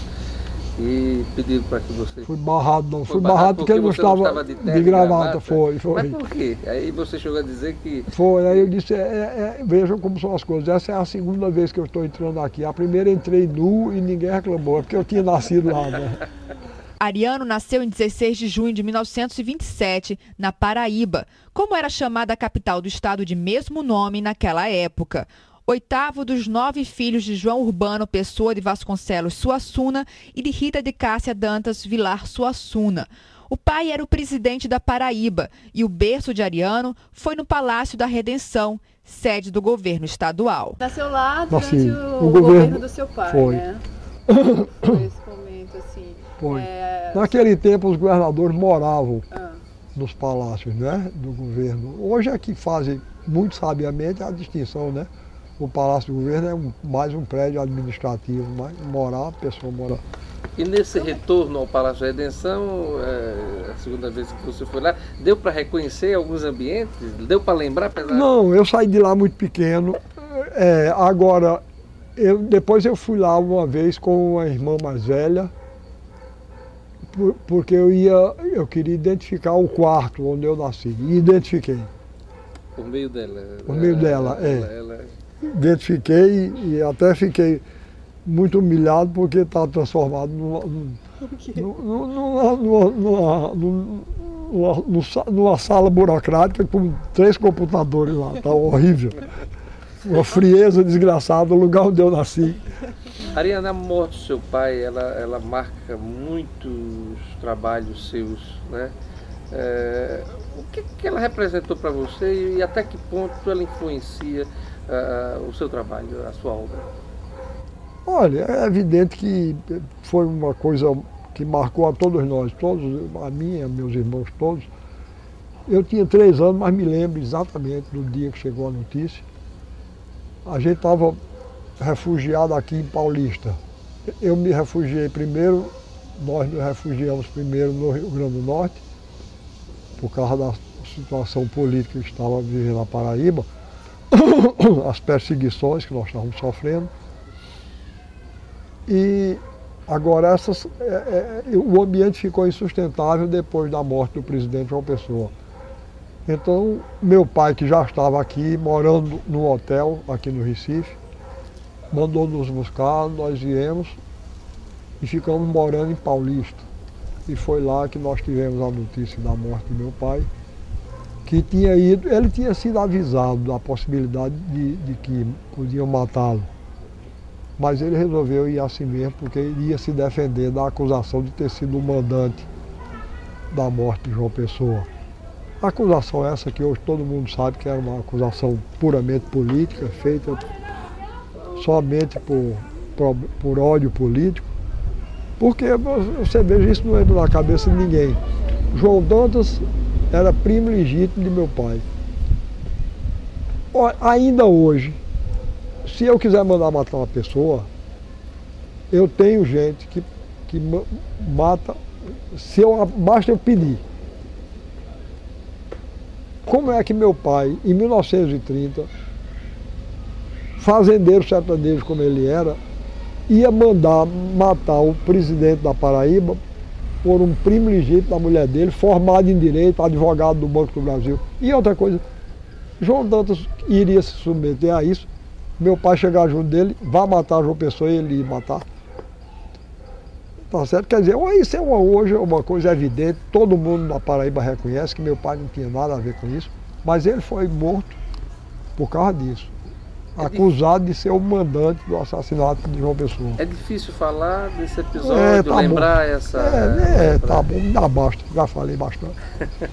e pediram para que você. Fui barrado, não. Foi Fui barrado porque, ele não você não estava de de, terno e gravata. gravata? Foi, foi. Mas por quê? Aí você chegou a dizer que. Foi, aí eu disse, é, é, é, vejam como são as coisas. Essa é a segunda vez que eu estou entrando aqui. A primeira entrei nu e ninguém reclamou, é porque eu tinha nascido lá, né? Ariano nasceu em 16 de junho de 1927, na Paraíba, como era chamada a capital do estado de mesmo nome naquela época. Oitavo dos nove filhos de João Urbano Pessoa de Vasconcelos Suassuna e de Rita de Cássia Dantas Vilar Suassuna. O pai era o presidente da Paraíba e o berço de Ariano foi no Palácio da Redenção, sede do governo estadual. Nasceu lá durante o, O governo, governo do seu pai, foi. né? Foi esse momento, assim. Foi. É, Naquele tempo os governadores moravam ah, nos palácios né, do governo. Hoje é que fazem muito sabiamente a distinção, né? O palácio do governo é um- mais um prédio administrativo, mas morar, a pessoa morar. E nesse retorno ao Palácio da Redenção, é, a segunda vez que você foi lá, deu para reconhecer alguns ambientes? Deu para lembrar? Apesar... Não, eu saí de lá muito pequeno. É, agora, eu, depois eu fui lá uma vez com uma irmã mais velha, por- porque eu ia, eu queria identificar o quarto onde eu nasci. E identifiquei. Por meio dela. Por meio dela, é. Ela, ela- Identifiquei e até fiquei muito humilhado porque está transformado numa, numa, numa, numa, numa, numa- numa- numa sala burocrática com três computadores lá. Está horrível. Uma frieza desgraçada, o lugar onde eu nasci. Ariana, a morte do seu pai, ela, ela marca muitos trabalhos seus, né? É, o que, que ela representou para você e até que ponto ela influencia ah, o seu trabalho, a sua obra? Olha, é evidente que foi uma coisa que marcou a todos nós, todos, a mim, a meus irmãos todos. Eu tinha três anos, mas me lembro exatamente do dia que chegou a notícia. A gente estava refugiado aqui em Paulista. Eu me refugiei primeiro, nós nos refugiamos primeiro no Rio Grande do Norte, por causa da situação política que estava vivendo na Paraíba, as perseguições que nós estávamos sofrendo. E agora essas, é, é, o ambiente ficou insustentável depois da morte do presidente João Pessoa. Então, meu pai, que já estava aqui, morando num hotel aqui no Recife, mandou nos buscar, nós viemos e ficamos morando em Paulista. E foi lá que nós tivemos a notícia da morte do meu pai, que tinha ido, ele tinha sido avisado da possibilidade de, de que podiam matá-lo. Mas ele resolveu ir assim mesmo, porque ia se defender da acusação de ter sido o mandante da morte de João Pessoa. Acusação essa que hoje todo mundo sabe que era uma acusação puramente política, feita somente por, por, por ódio político. Porque você veja, isso não entra na cabeça de ninguém. João Dantas era primo legítimo de meu pai. Ainda hoje, se eu quiser mandar matar uma pessoa, eu tenho gente que, que mata, se eu, basta eu pedir. Como é que meu pai, em 1930, fazendeiro sertanejo como ele era, ia mandar matar o presidente da Paraíba por um primo legítimo da mulher dele, formado em direito, advogado do Banco do Brasil. E outra coisa, João Dantas iria se submeter a isso, meu pai chegar junto dele, vá matar João Pessoa e ele ia matar. Tá certo? Quer dizer, isso é uma, hoje é uma coisa evidente, todo mundo na Paraíba reconhece que meu pai não tinha nada a ver com isso, mas ele foi morto por causa disso. É acusado de ser o mandante do assassinato de João Pessoa. É difícil falar desse episódio, é, tá lembrar bom. essa. É, é tá bom, dá basta, já falei bastante.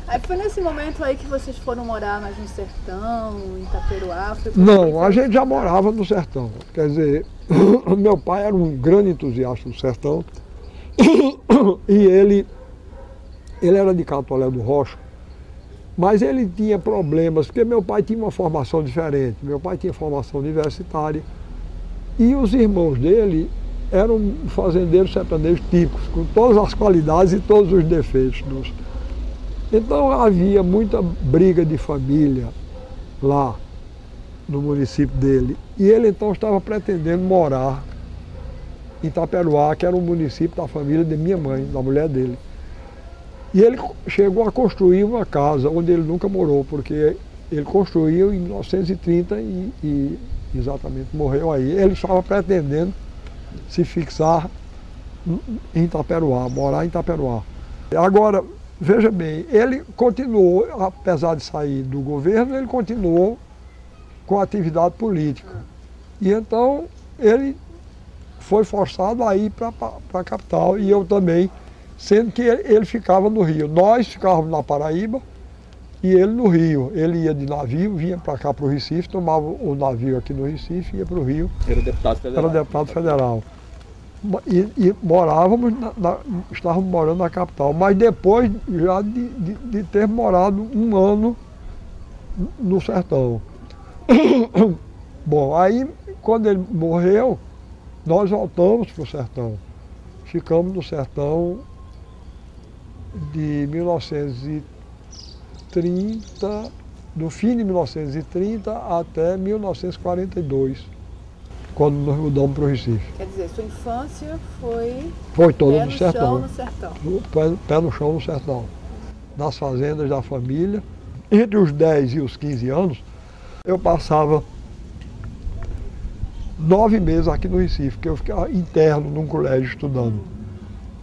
Aí foi nesse momento aí que vocês foram morar mais no sertão, em Itaperuá? Não, a gente já morava no sertão. Quer dizer, meu pai era um grande entusiasta do sertão e ele, ele era de Catolé do Rocha mas ele tinha problemas, porque meu pai tinha uma formação diferente, meu pai tinha formação universitária, e os irmãos dele eram fazendeiros sertanejos típicos, com todas as qualidades e todos os defeitos. Dos... Então havia muita briga de família lá no município dele. E ele então estava pretendendo morar em Itaperuá, que era o município da família de minha mãe, da mulher dele. E ele chegou a construir uma casa onde ele nunca morou, porque ele construiu em 1930 e, e exatamente morreu aí. Ele estava pretendendo se fixar em Itaperuá, morar em Itaperuá. Agora, veja bem, ele continuou, apesar de sair do governo, ele continuou com a atividade política. E então ele foi forçado a ir para a capital e eu também sendo que ele, ficava no Rio. Nós ficávamos na Paraíba e ele no Rio. Ele ia de navio, vinha para cá para o Recife, tomava o navio aqui no Recife e ia para o Rio. Era deputado federal. Era deputado federal. E, e morávamos, na, na, estávamos morando na capital, mas depois já de, de, de ter morado um ano no sertão. Bom, aí quando ele morreu, nós voltamos para o sertão. Ficamos no sertão de 1930, do fim de 1930 até 1942, quando nos mudamos para o Recife. Quer dizer, sua infância foi. Foi toda no, no sertão. Chão, no sertão. Pé, pé no chão no sertão. Nas fazendas da família. Entre os 10 e os 15 anos, eu passava nove meses aqui no Recife, porque eu ficava interno num colégio estudando.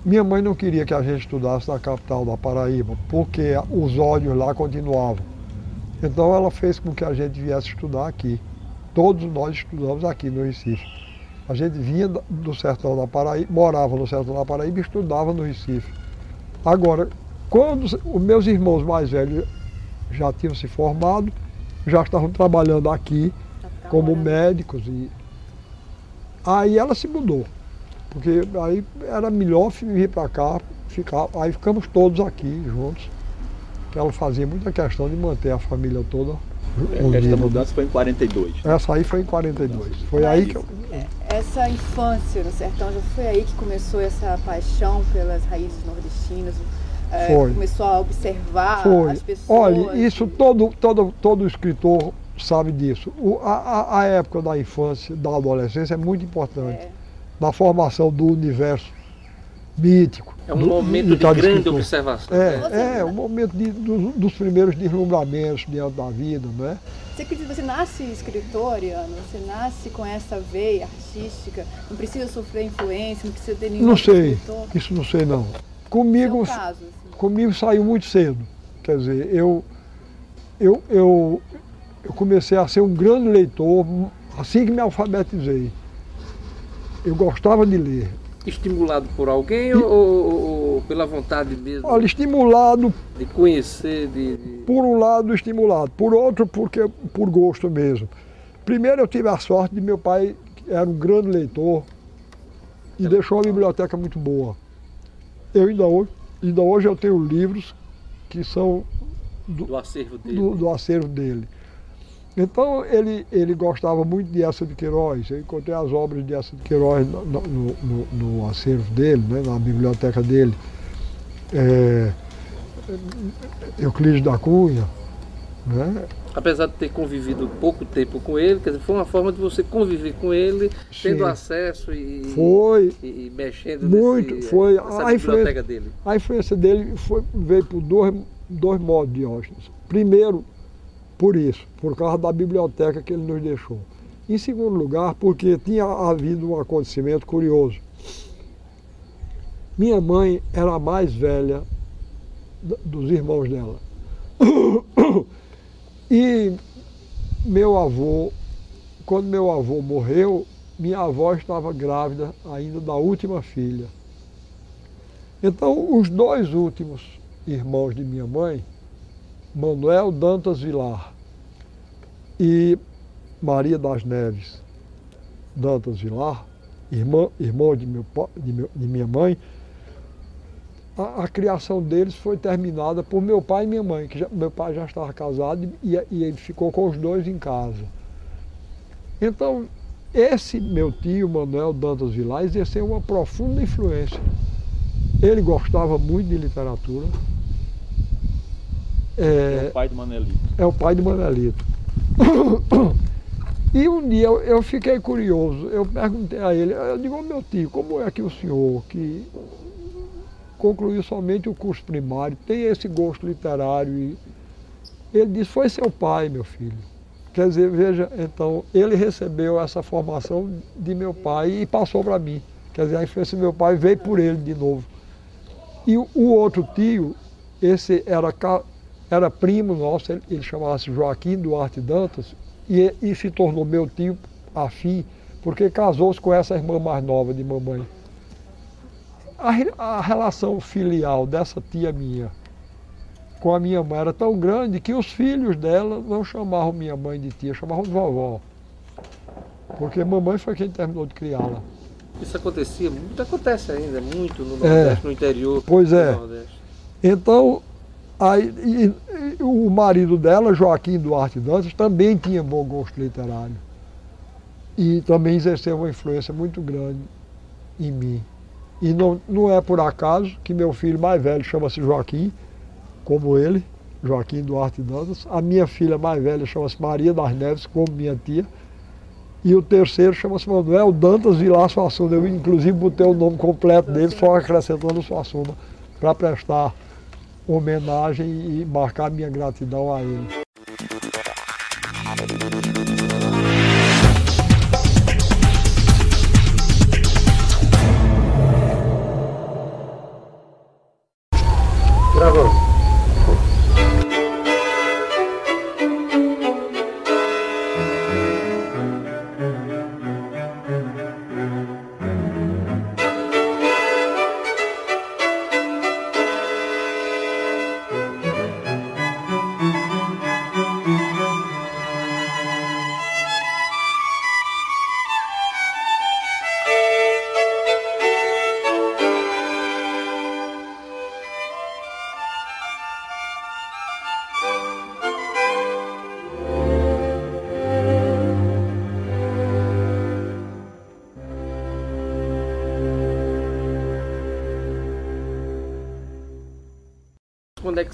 Minha mãe não queria que a gente estudasse na capital da Paraíba, porque os ódios lá continuavam. Então ela fez com que a gente viesse estudar aqui. Todos nós estudamos aqui no Recife. A gente vinha do sertão da Paraíba, morava no sertão da Paraíba e estudava no Recife. Agora, quando os meus irmãos mais velhos já tinham se formado, já estavam trabalhando aqui como médicos e aí ela se mudou. Porque aí era melhor vir para cá, ficar, aí ficamos todos aqui juntos. Que ela fazia muita questão de manter a família toda Essa mudança foi em 42. Essa aí foi em 42. Foi aí que eu... É, essa infância no sertão já foi aí que começou essa paixão pelas raízes nordestinas? É, foi. Começou a observar foi. as pessoas? Olha, isso todo, todo, todo escritor sabe disso. O, a, a época da infância, da adolescência é muito importante. É na formação do universo mítico. É um do, momento de, de grande escritor. observação. É, é um momento de, do, dos primeiros deslumbramentos diante da vida, não é? Você você nasce escritor, Ariano? Você nasce com essa veia artística? Não precisa sofrer influência, não precisa ter nenhum Não sei, escritor. isso não sei não. Comigo, caso, assim. comigo saiu muito cedo. Quer dizer, eu, eu, eu, eu comecei a ser um grande leitor assim que me alfabetizei eu gostava de ler. Estimulado por alguém e... ou, ou, pela vontade mesmo? Olha, estimulado. De conhecer, de, de, Por um lado, estimulado. Por outro, porque por gosto mesmo. Primeiro, eu tive a sorte de meu pai, que era um grande leitor, e deixou uma biblioteca muito boa. Eu ainda hoje, ainda hoje eu tenho livros que são do, do acervo dele. Do, do, acervo dele. Então ele, ele gostava muito de Essa de Queiroz. Eu encontrei as obras de Essa de Queiroz no, no, no, no acervo dele, né, na biblioteca dele. É, Euclides da Cunha. Né? Apesar de ter convivido pouco tempo com ele, quer dizer, foi uma forma de você conviver com ele, Sim. tendo acesso e, foi, e, e mexendo muito, nesse, foi nessa a biblioteca dele. A influência dele foi, veio por dois, dois modos, Diógenes. Primeiro, por isso, por causa da biblioteca que ele nos deixou. Em segundo lugar, porque tinha havido um acontecimento curioso. Minha mãe era a mais velha dos irmãos dela. E meu avô, quando meu avô morreu, minha avó estava grávida ainda da última filha. Então, os dois últimos irmãos de minha mãe, Manuel Dantas Vilar e Maria das Neves Dantas Vilar, irmã, irmão de, meu, de, meu, de minha mãe, a, a, criação deles foi terminada por meu pai e minha mãe, que já, meu pai já estava casado e, e ele ficou com os dois em casa. Então, esse meu tio, Manuel Dantas Vilar, exerceu uma profunda influência. Ele gostava muito de literatura. É, é o pai do Manelito. É o pai do Manelito. e um dia eu, eu, fiquei curioso, eu perguntei a ele, eu digo, meu tio, como é que o senhor, que concluiu somente o curso primário, tem esse gosto literário. E ele disse, foi seu pai, meu filho. Quer dizer, veja, então, ele recebeu essa formação de meu pai e passou para mim. Quer dizer, a influência do meu pai veio por ele de novo. E o, o outro tio, esse era, era primo nosso, ele, ele chamava-se Joaquim Duarte Dantas, e, e se tornou meu tio afim, porque casou-se com essa irmã mais nova de mamãe a, a relação filial dessa tia minha com a minha mãe era tão grande que os filhos dela não chamavam minha mãe de tia, chamavam de vovó. Porque mamãe foi quem terminou de criá-la. Isso acontecia, muito acontece ainda, muito no Nordeste, é, no interior pois é. Então, aí, e, e, o marido dela, Joaquim Duarte Dantas, também tinha bom gosto literário. E também exerceu uma influência muito grande em mim. E não, não é por acaso que meu filho mais velho chama-se Joaquim, como ele, Joaquim Duarte Dantas. A minha filha mais velha chama-se Maria das Neves, como minha tia. E o terceiro chama-se Manuel Dantas Vilar Suassuna. Eu, inclusive, botei o nome completo dele, só acrescentando Suassuna, para prestar homenagem e marcar minha gratidão a ele.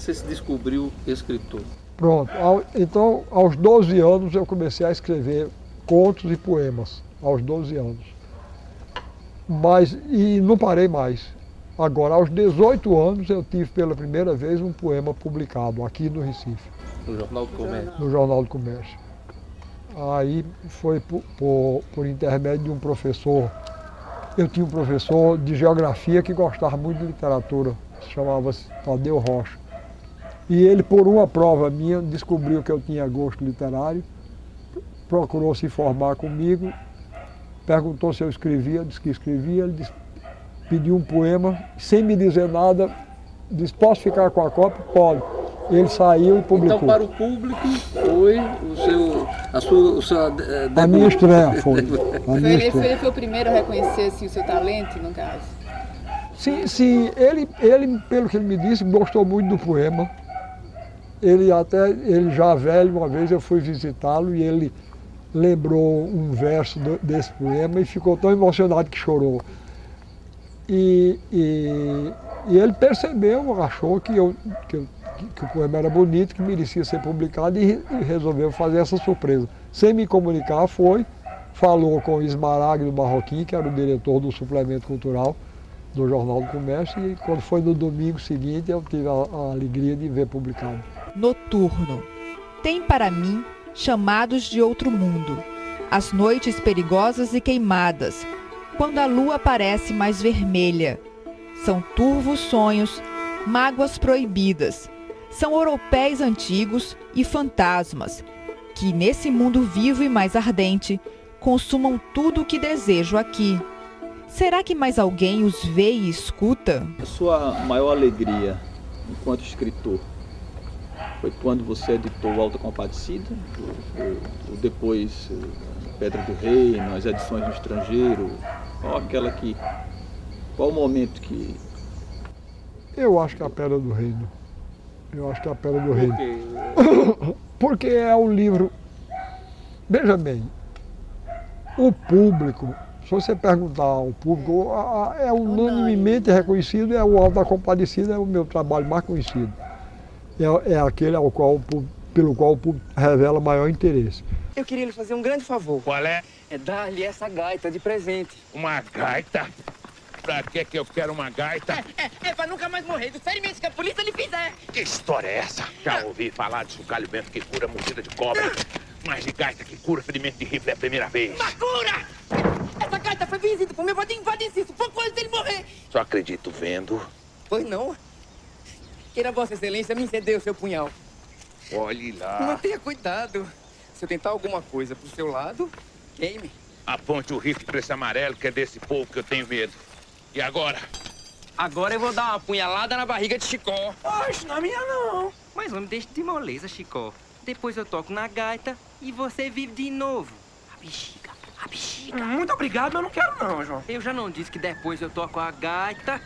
Você se descobriu escritor? Pronto, então aos 12 anos eu comecei a escrever contos e poemas, aos 12 anos. Mas, e não parei mais. Agora, aos 18 anos, eu tive pela primeira vez um poema publicado aqui no Recife. No Jornal do Comércio? No Jornal do Comércio. Aí foi por, por, por intermédio de um professor. Eu tinha um professor de geografia que gostava muito de literatura, chamava-se Tadeu Rocha. E ele, por uma prova minha, descobriu que eu tinha gosto literário, procurou se informar comigo, perguntou se eu escrevia, disse que escrevia, ele disse, pediu um poema, sem me dizer nada, disse, posso ficar com a cópia? Pode. Ele saiu e publicou. Então, para o público, foi o seu, a sua, o seu eh, a minha estreia foi. A minha foi, ele, foi, ele foi o primeiro a reconhecer assim, o seu talento, no caso? Sim, sim. Ele, ele, pelo que ele me disse, gostou muito do poema. Ele até, ele já velho, uma vez eu fui visitá-lo e ele lembrou um verso desse poema e ficou tão emocionado que chorou. E, e, e ele percebeu, achou que, eu, que, que, o poema era bonito, que merecia ser publicado e, e, resolveu fazer essa surpresa. Sem me comunicar, foi, falou com o Ismaragdo Marroquim, que era o diretor do suplemento cultural do Jornal do Comércio, e quando foi no domingo seguinte eu tive a, a alegria de ver publicado. Noturno. Tem para mim chamados de outro mundo. As noites perigosas e queimadas, quando a lua parece mais vermelha. São turvos sonhos, mágoas proibidas. São oropéis antigos e fantasmas, que nesse mundo vivo e mais ardente, consumam tudo o que desejo aqui. Será que mais alguém os vê e escuta? A sua maior alegria enquanto escritor foi quando você editou Alta Compadecida, ou, depois eh, Pedra do Reino, as edições no estrangeiro, qual aquela que. Qual o momento que. Eu acho que é a Pedra do Reino. Eu acho que é a Pedra do Por Reino. Porque é um livro. Veja bem, o público, se você perguntar ao público, é unanimemente reconhecido, é o Alta Compadecida, é o meu trabalho mais conhecido é, é aquele ao qual, pelo qual o público revela maior interesse. Eu queria lhe fazer um grande favor. Qual é? É dar-lhe essa gaita de presente. Uma gaita? Pra que que eu quero uma gaita? É, é, é pra nunca mais morrer dos ferimentos que a polícia lhe fizer. Que história é essa? Já ouvi falar de chocalho vento que cura mordida de cobra. Mas de gaita que cura ferimento de rifle é a primeira vez. Mas cura! Essa gaita foi vencida por meu padrinho Vadeciso, pouco antes dele morrer. Só acredito vendo. Pois não. Queira Vossa Excelência me ceder o seu punhal. Olhe lá. Mantenha cuidado. Se eu tentar alguma coisa pro seu lado, queime. Aponte o rifle pra esse amarelo, que é desse povo que eu tenho medo. E agora? Agora eu vou dar uma punhalada na barriga de Chicó. Oxe, na minha não. Mas não me deixe de moleza, Chicó. Depois eu toco na gaita e você vive de novo. A bexiga, a bexiga. Muito obrigado, mas eu não quero não, João. Eu já não disse que depois eu toco a gaita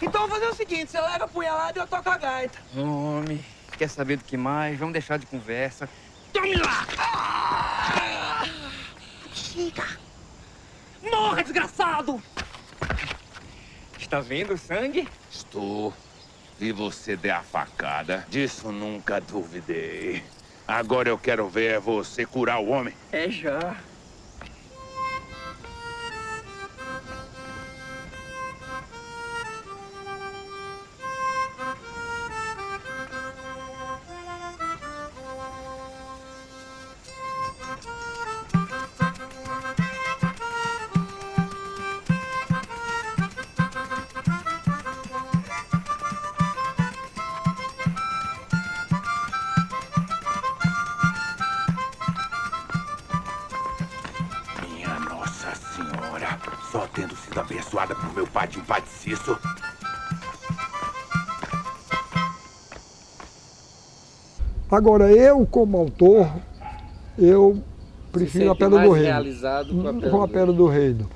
então vou fazer o seguinte, você leva a punhalada e eu toco a gaita. Homem, quer saber do que mais? Vamos deixar de conversa. Tome lá! Chega! Morra, desgraçado! Está vendo o sangue? Estou. E você der a facada, disso nunca duvidei. Agora eu quero ver você curar o homem. É já. Agora, eu como autor, eu prefiro a Pedra do Reino. realizado com a com a Pedra do Reino.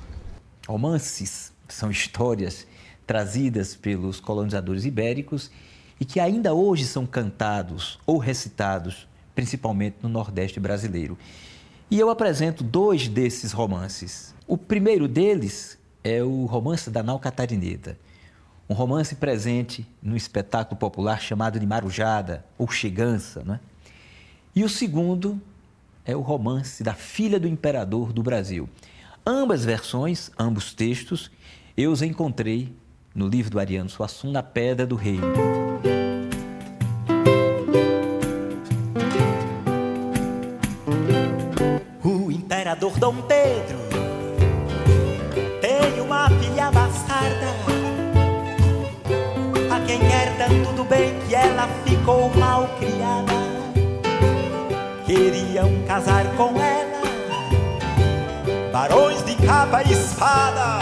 Romances são histórias trazidas pelos colonizadores ibéricos e que ainda hoje são cantados ou recitados, principalmente no Nordeste brasileiro. E eu apresento dois desses romances. O primeiro deles é o romance da Nau Catarineta, um romance presente no espetáculo popular chamado de Marujada ou Chegança. Né? E o segundo é o romance da Filha do Imperador do Brasil. Ambas versões, ambos textos, eu os encontrei no livro do Ariano Suassuna, Na Pedra do Reino. O imperador Dom Pedro com ela, barões de capa e espada.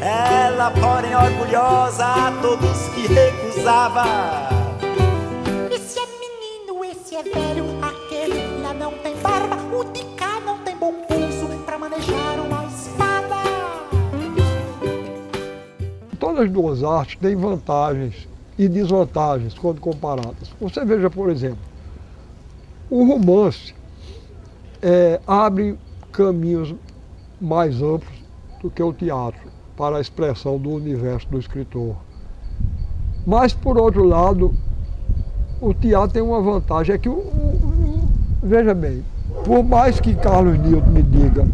Ela, porém, orgulhosa a todos que recusava. Esse é menino, esse é velho, aquele lá não tem barba, o de cá não tem bom pulso para manejar uma espada. Todas as duas artes têm vantagens e desvantagens quando comparadas. Você veja, por exemplo, o romance é, abre caminhos mais amplos do que o teatro para a expressão do universo do escritor. Mas, por outro lado, o teatro tem uma vantagem, é que, o, veja bem, por mais que Carlos Nilton me diga,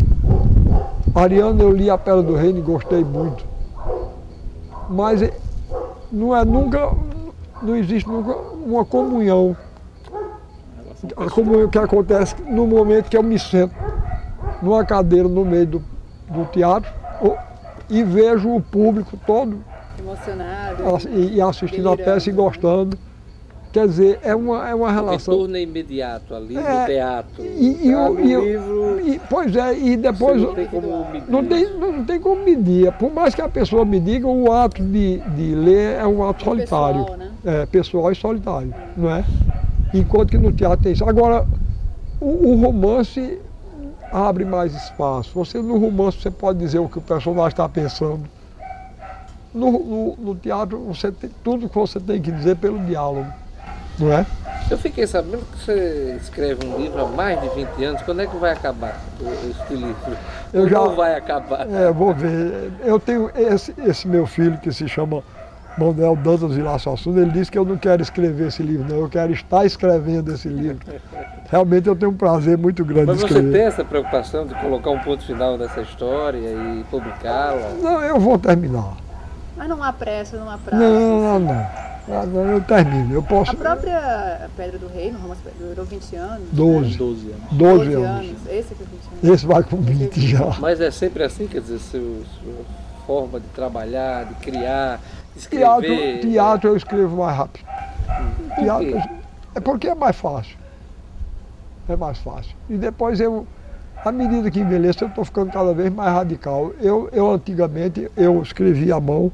Ariano, eu li A Pedra do Reino e gostei muito, mas não é nunca, não existe nunca uma comunhão, a comunhão que acontece no momento que eu me sento numa cadeira no meio do, do teatro e vejo o público todo emocionado e, e assistindo a peça e gostando. Quer dizer, é uma, é uma relação. O retorno é imediato ali é, no teatro. E, e, tá o, e, livro, e, pois é, e depois. Não tem como medir. Não tem, não tem como medir. Por mais que a pessoa me diga, o ato de, de ler é um ato solitário. Pessoal, né? É, pessoal e solitário, não é? Enquanto que no teatro tem isso. Agora, o, o romance abre mais espaço. Você no romance você pode dizer o que o personagem está pensando. No, no, no, teatro você tem tudo que você tem que dizer pelo diálogo, não é? Eu fiquei sabendo que você escreve um livro há mais de 20 anos. Quando é que vai acabar este livro? Eu já, Não vai acabar? É, vou ver. Eu tenho esse, esse meu filho que se chama Manuel Dantas Vilaça Assunto, ele disse que eu não quero escrever esse livro, não, eu quero estar escrevendo esse livro. Realmente eu tenho um prazer muito grande Mas de escrever. Mas você tem essa preocupação de colocar um ponto final dessa história e publicá-la? Não, eu vou terminar. Mas não há pressa, não há prazo. Não, não, não. Eu termino. Eu posso... A própria Pedra do Rei, no romance durou 20 anos. 12. Né? 12 anos. 12, 12 anos. anos. Esse aqui é 20 anos. Esse vai com 20 já. Mas é sempre assim, quer dizer, seu, sua forma de trabalhar, de criar, Teatro, teatro eu escrevo mais rápido. Hum. Teatro, é porque é mais fácil. É mais fácil. E depois eu, à medida que envelheço, eu estou ficando cada vez mais radical. Eu, eu antigamente, eu escrevia à mão,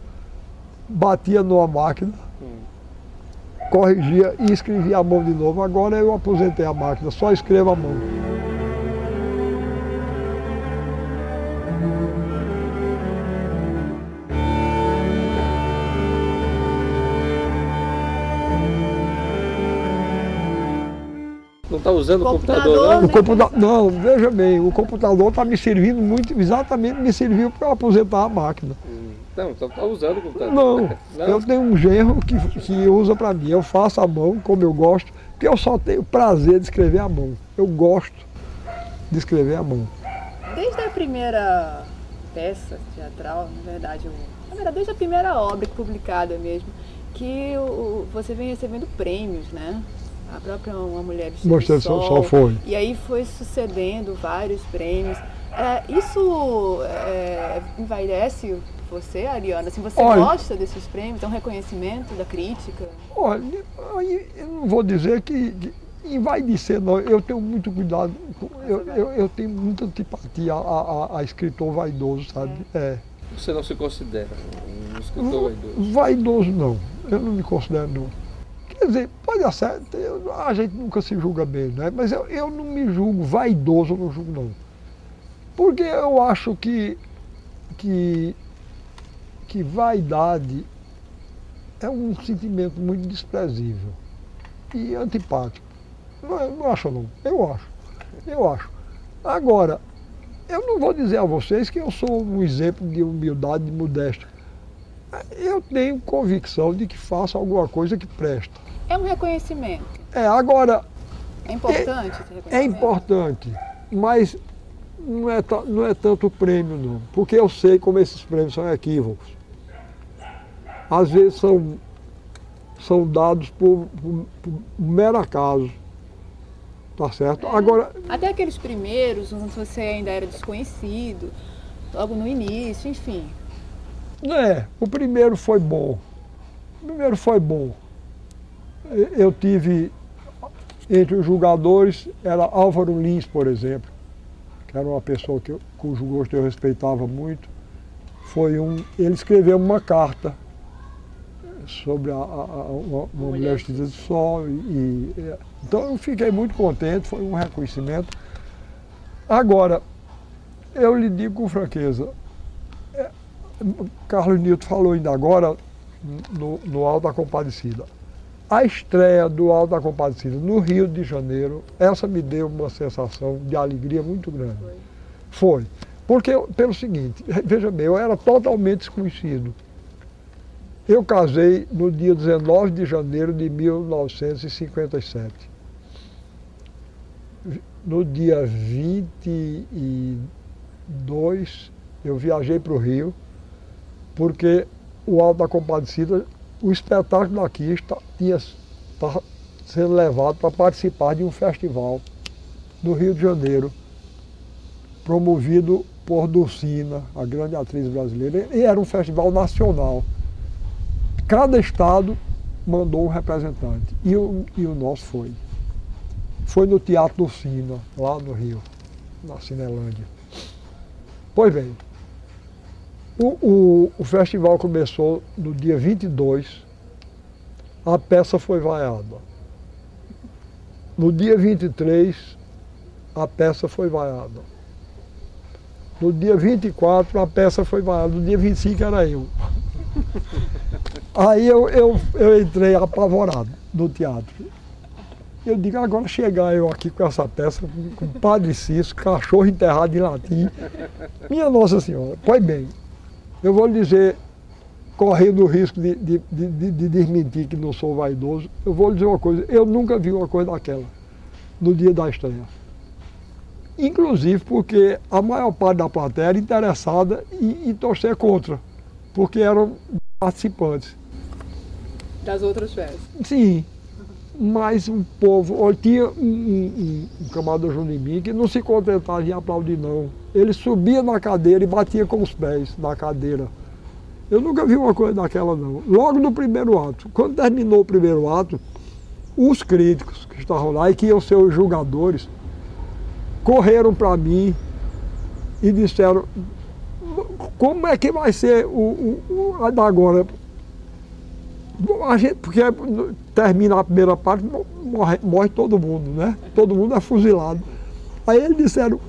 batia numa máquina, hum. corrigia e escrevia à mão de novo. Agora eu aposentei a máquina, só escrevo à mão. Está usando o computador, computador não? O computador, não, veja bem, o computador está me servindo muito, exatamente me serviu para aposentar a máquina. Não, então está usando o computador. Não, não, eu tenho um genro que, que usa para mim. Eu faço a mão, como eu gosto, porque eu só tenho prazer de escrever à mão. Eu gosto de escrever à mão. Desde a primeira peça teatral, na verdade, na verdade, desde a primeira obra publicada mesmo, que o, você vem recebendo prêmios, né? A própria Uma Mulher Vestida Mostrando Sol, Sol foi. E aí foi sucedendo vários prêmios. É, isso é, envaidece você, Ariana? Assim, você olha, gosta desses prêmios? É um reconhecimento da crítica? Olha, eu não vou dizer que, que envaidecer, não. Eu tenho muito cuidado, eu, eu, eu tenho muita antipatia a, a, a escritor vaidoso, sabe? É. é. Você não se considera um escritor vaidoso? Vaidoso não, eu não me considero não. Quer dizer, pode ser, a gente nunca se julga bem, né? mas eu, eu não me julgo vaidoso, eu não julgo não. Porque eu acho que, que, que vaidade é um sentimento muito desprezível e antipático. Não, não acho não, eu acho, eu acho. Agora, eu não vou dizer a vocês que eu sou um exemplo de humildade e modéstia. Eu tenho convicção de que faço alguma coisa que presta. É um reconhecimento. É, agora. É importante esse reconhecimento? É importante, mas não é, não é tanto o prêmio, não. Porque eu sei como esses prêmios são equívocos. Às vezes são, são dados por, por, por mero acaso. Tá certo? É, Agora. Até aqueles primeiros, onde você ainda era desconhecido, logo no início, enfim. É, o primeiro foi bom. O primeiro foi bom eu tive, entre os julgadores, era Álvaro Lins, por exemplo, que era uma pessoa que, cujo gosto eu respeitava muito. Foi um, ele escreveu uma carta sobre a, a, a, uma, uma mulher vestida de sol. E, e, então eu fiquei muito contente, foi um reconhecimento. Agora, eu lhe digo com franqueza, é, Carlos Nilton falou ainda agora no, no Alto da Compadecida. A estreia do Alto da Compadecida no Rio de Janeiro, essa me deu uma sensação de alegria muito grande. Foi. Porque, pelo seguinte, veja bem, eu era totalmente desconhecido. Eu casei no dia 19 de janeiro de 1957. No dia 22, eu viajei para o Rio, porque o Alto da Compadecida, o espetáculo daqui está, tinha está sendo levado para participar de um festival no Rio de Janeiro, promovido por Dulcina, a grande atriz brasileira, e era um festival nacional. Cada estado mandou um representante, e o, e o nosso foi. Foi no Teatro Dulcina, lá no Rio, na Cinelândia. Pois bem, o, o, o festival começou no dia 22, a peça foi vaiada. No dia 23, a peça foi vaiada. No dia 24, a peça foi vaiada. No dia 25 era eu. Aí eu, eu, eu entrei apavorado no teatro. Eu digo, agora chegar eu aqui com essa peça, com Padre Cício, cachorro enterrado em latim. Minha Nossa Senhora, pois bem, eu vou lhe dizer, correndo o risco de, de, de, de, desmentir que não sou vaidoso, eu vou lhe dizer uma coisa, eu nunca vi uma coisa daquela no dia da estreia. Inclusive porque a maior parte da plateia era interessada em, em torcer contra, porque eram participantes. Das outras festas? Sim, mas o povo, tinha um, um, um camarada Junimim que não se contentava em aplaudir não. Ele subia na cadeira e batia com os pés na cadeira. Eu nunca vi uma coisa daquela não. Logo no primeiro ato, quando terminou o primeiro ato, os críticos que estavam lá e que iam ser os julgadores, correram para mim e disseram como é que vai ser o, o, o agora? A gente, porque termina a primeira parte, morre, morre todo mundo, né? Todo mundo é fuzilado. Aí eles disseram,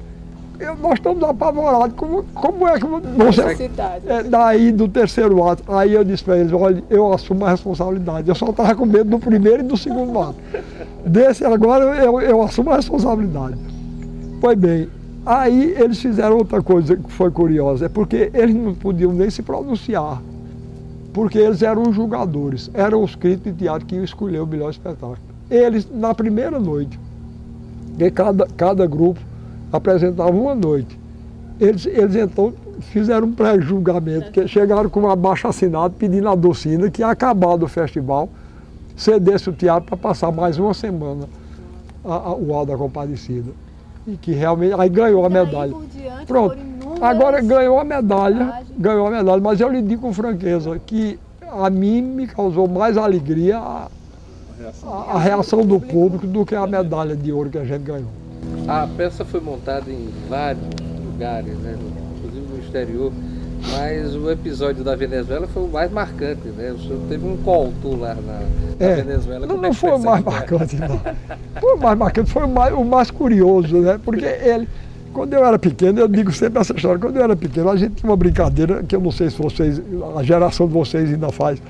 nós estamos apavorados, como, como é que você. É, daí do terceiro ato, aí eu disse para eles, olha, eu assumo a responsabilidade. Eu só estava com medo do primeiro e do segundo ato. Desse agora eu, eu assumo a responsabilidade. Pois bem, aí eles fizeram outra coisa que foi curiosa, é porque eles não podiam nem se pronunciar porque eles eram os julgadores, eram os críticos de teatro que iam escolher o melhor espetáculo. Eles, na primeira noite, que cada, cada grupo apresentava uma noite, eles, eles então fizeram um pré-julgamento, que chegaram com um abaixo assinado pedindo a docina que, acabado o festival, cedesse o teatro para passar mais uma semana a, a, o Alda Compadecida. E que realmente, aí ganhou a medalha. Pronto. Agora ganhou a medalha, ganhou a medalha, mas eu lhe digo com franqueza que a mim me causou mais alegria a, a, a reação do público do que a medalha de ouro que a gente ganhou. A peça foi montada em vários lugares, né? inclusive no exterior, mas o episódio da Venezuela foi o mais marcante, né? O senhor teve um colto lá na, é, Venezuela. Não, não é foi o mais marcante, não. Foi o mais marcante, foi o mais, o mais curioso, né? Porque ele, quando eu era pequeno, eu digo sempre essa história, quando eu era pequeno, a gente tinha uma brincadeira que eu não sei se vocês, a geração de vocês ainda faz.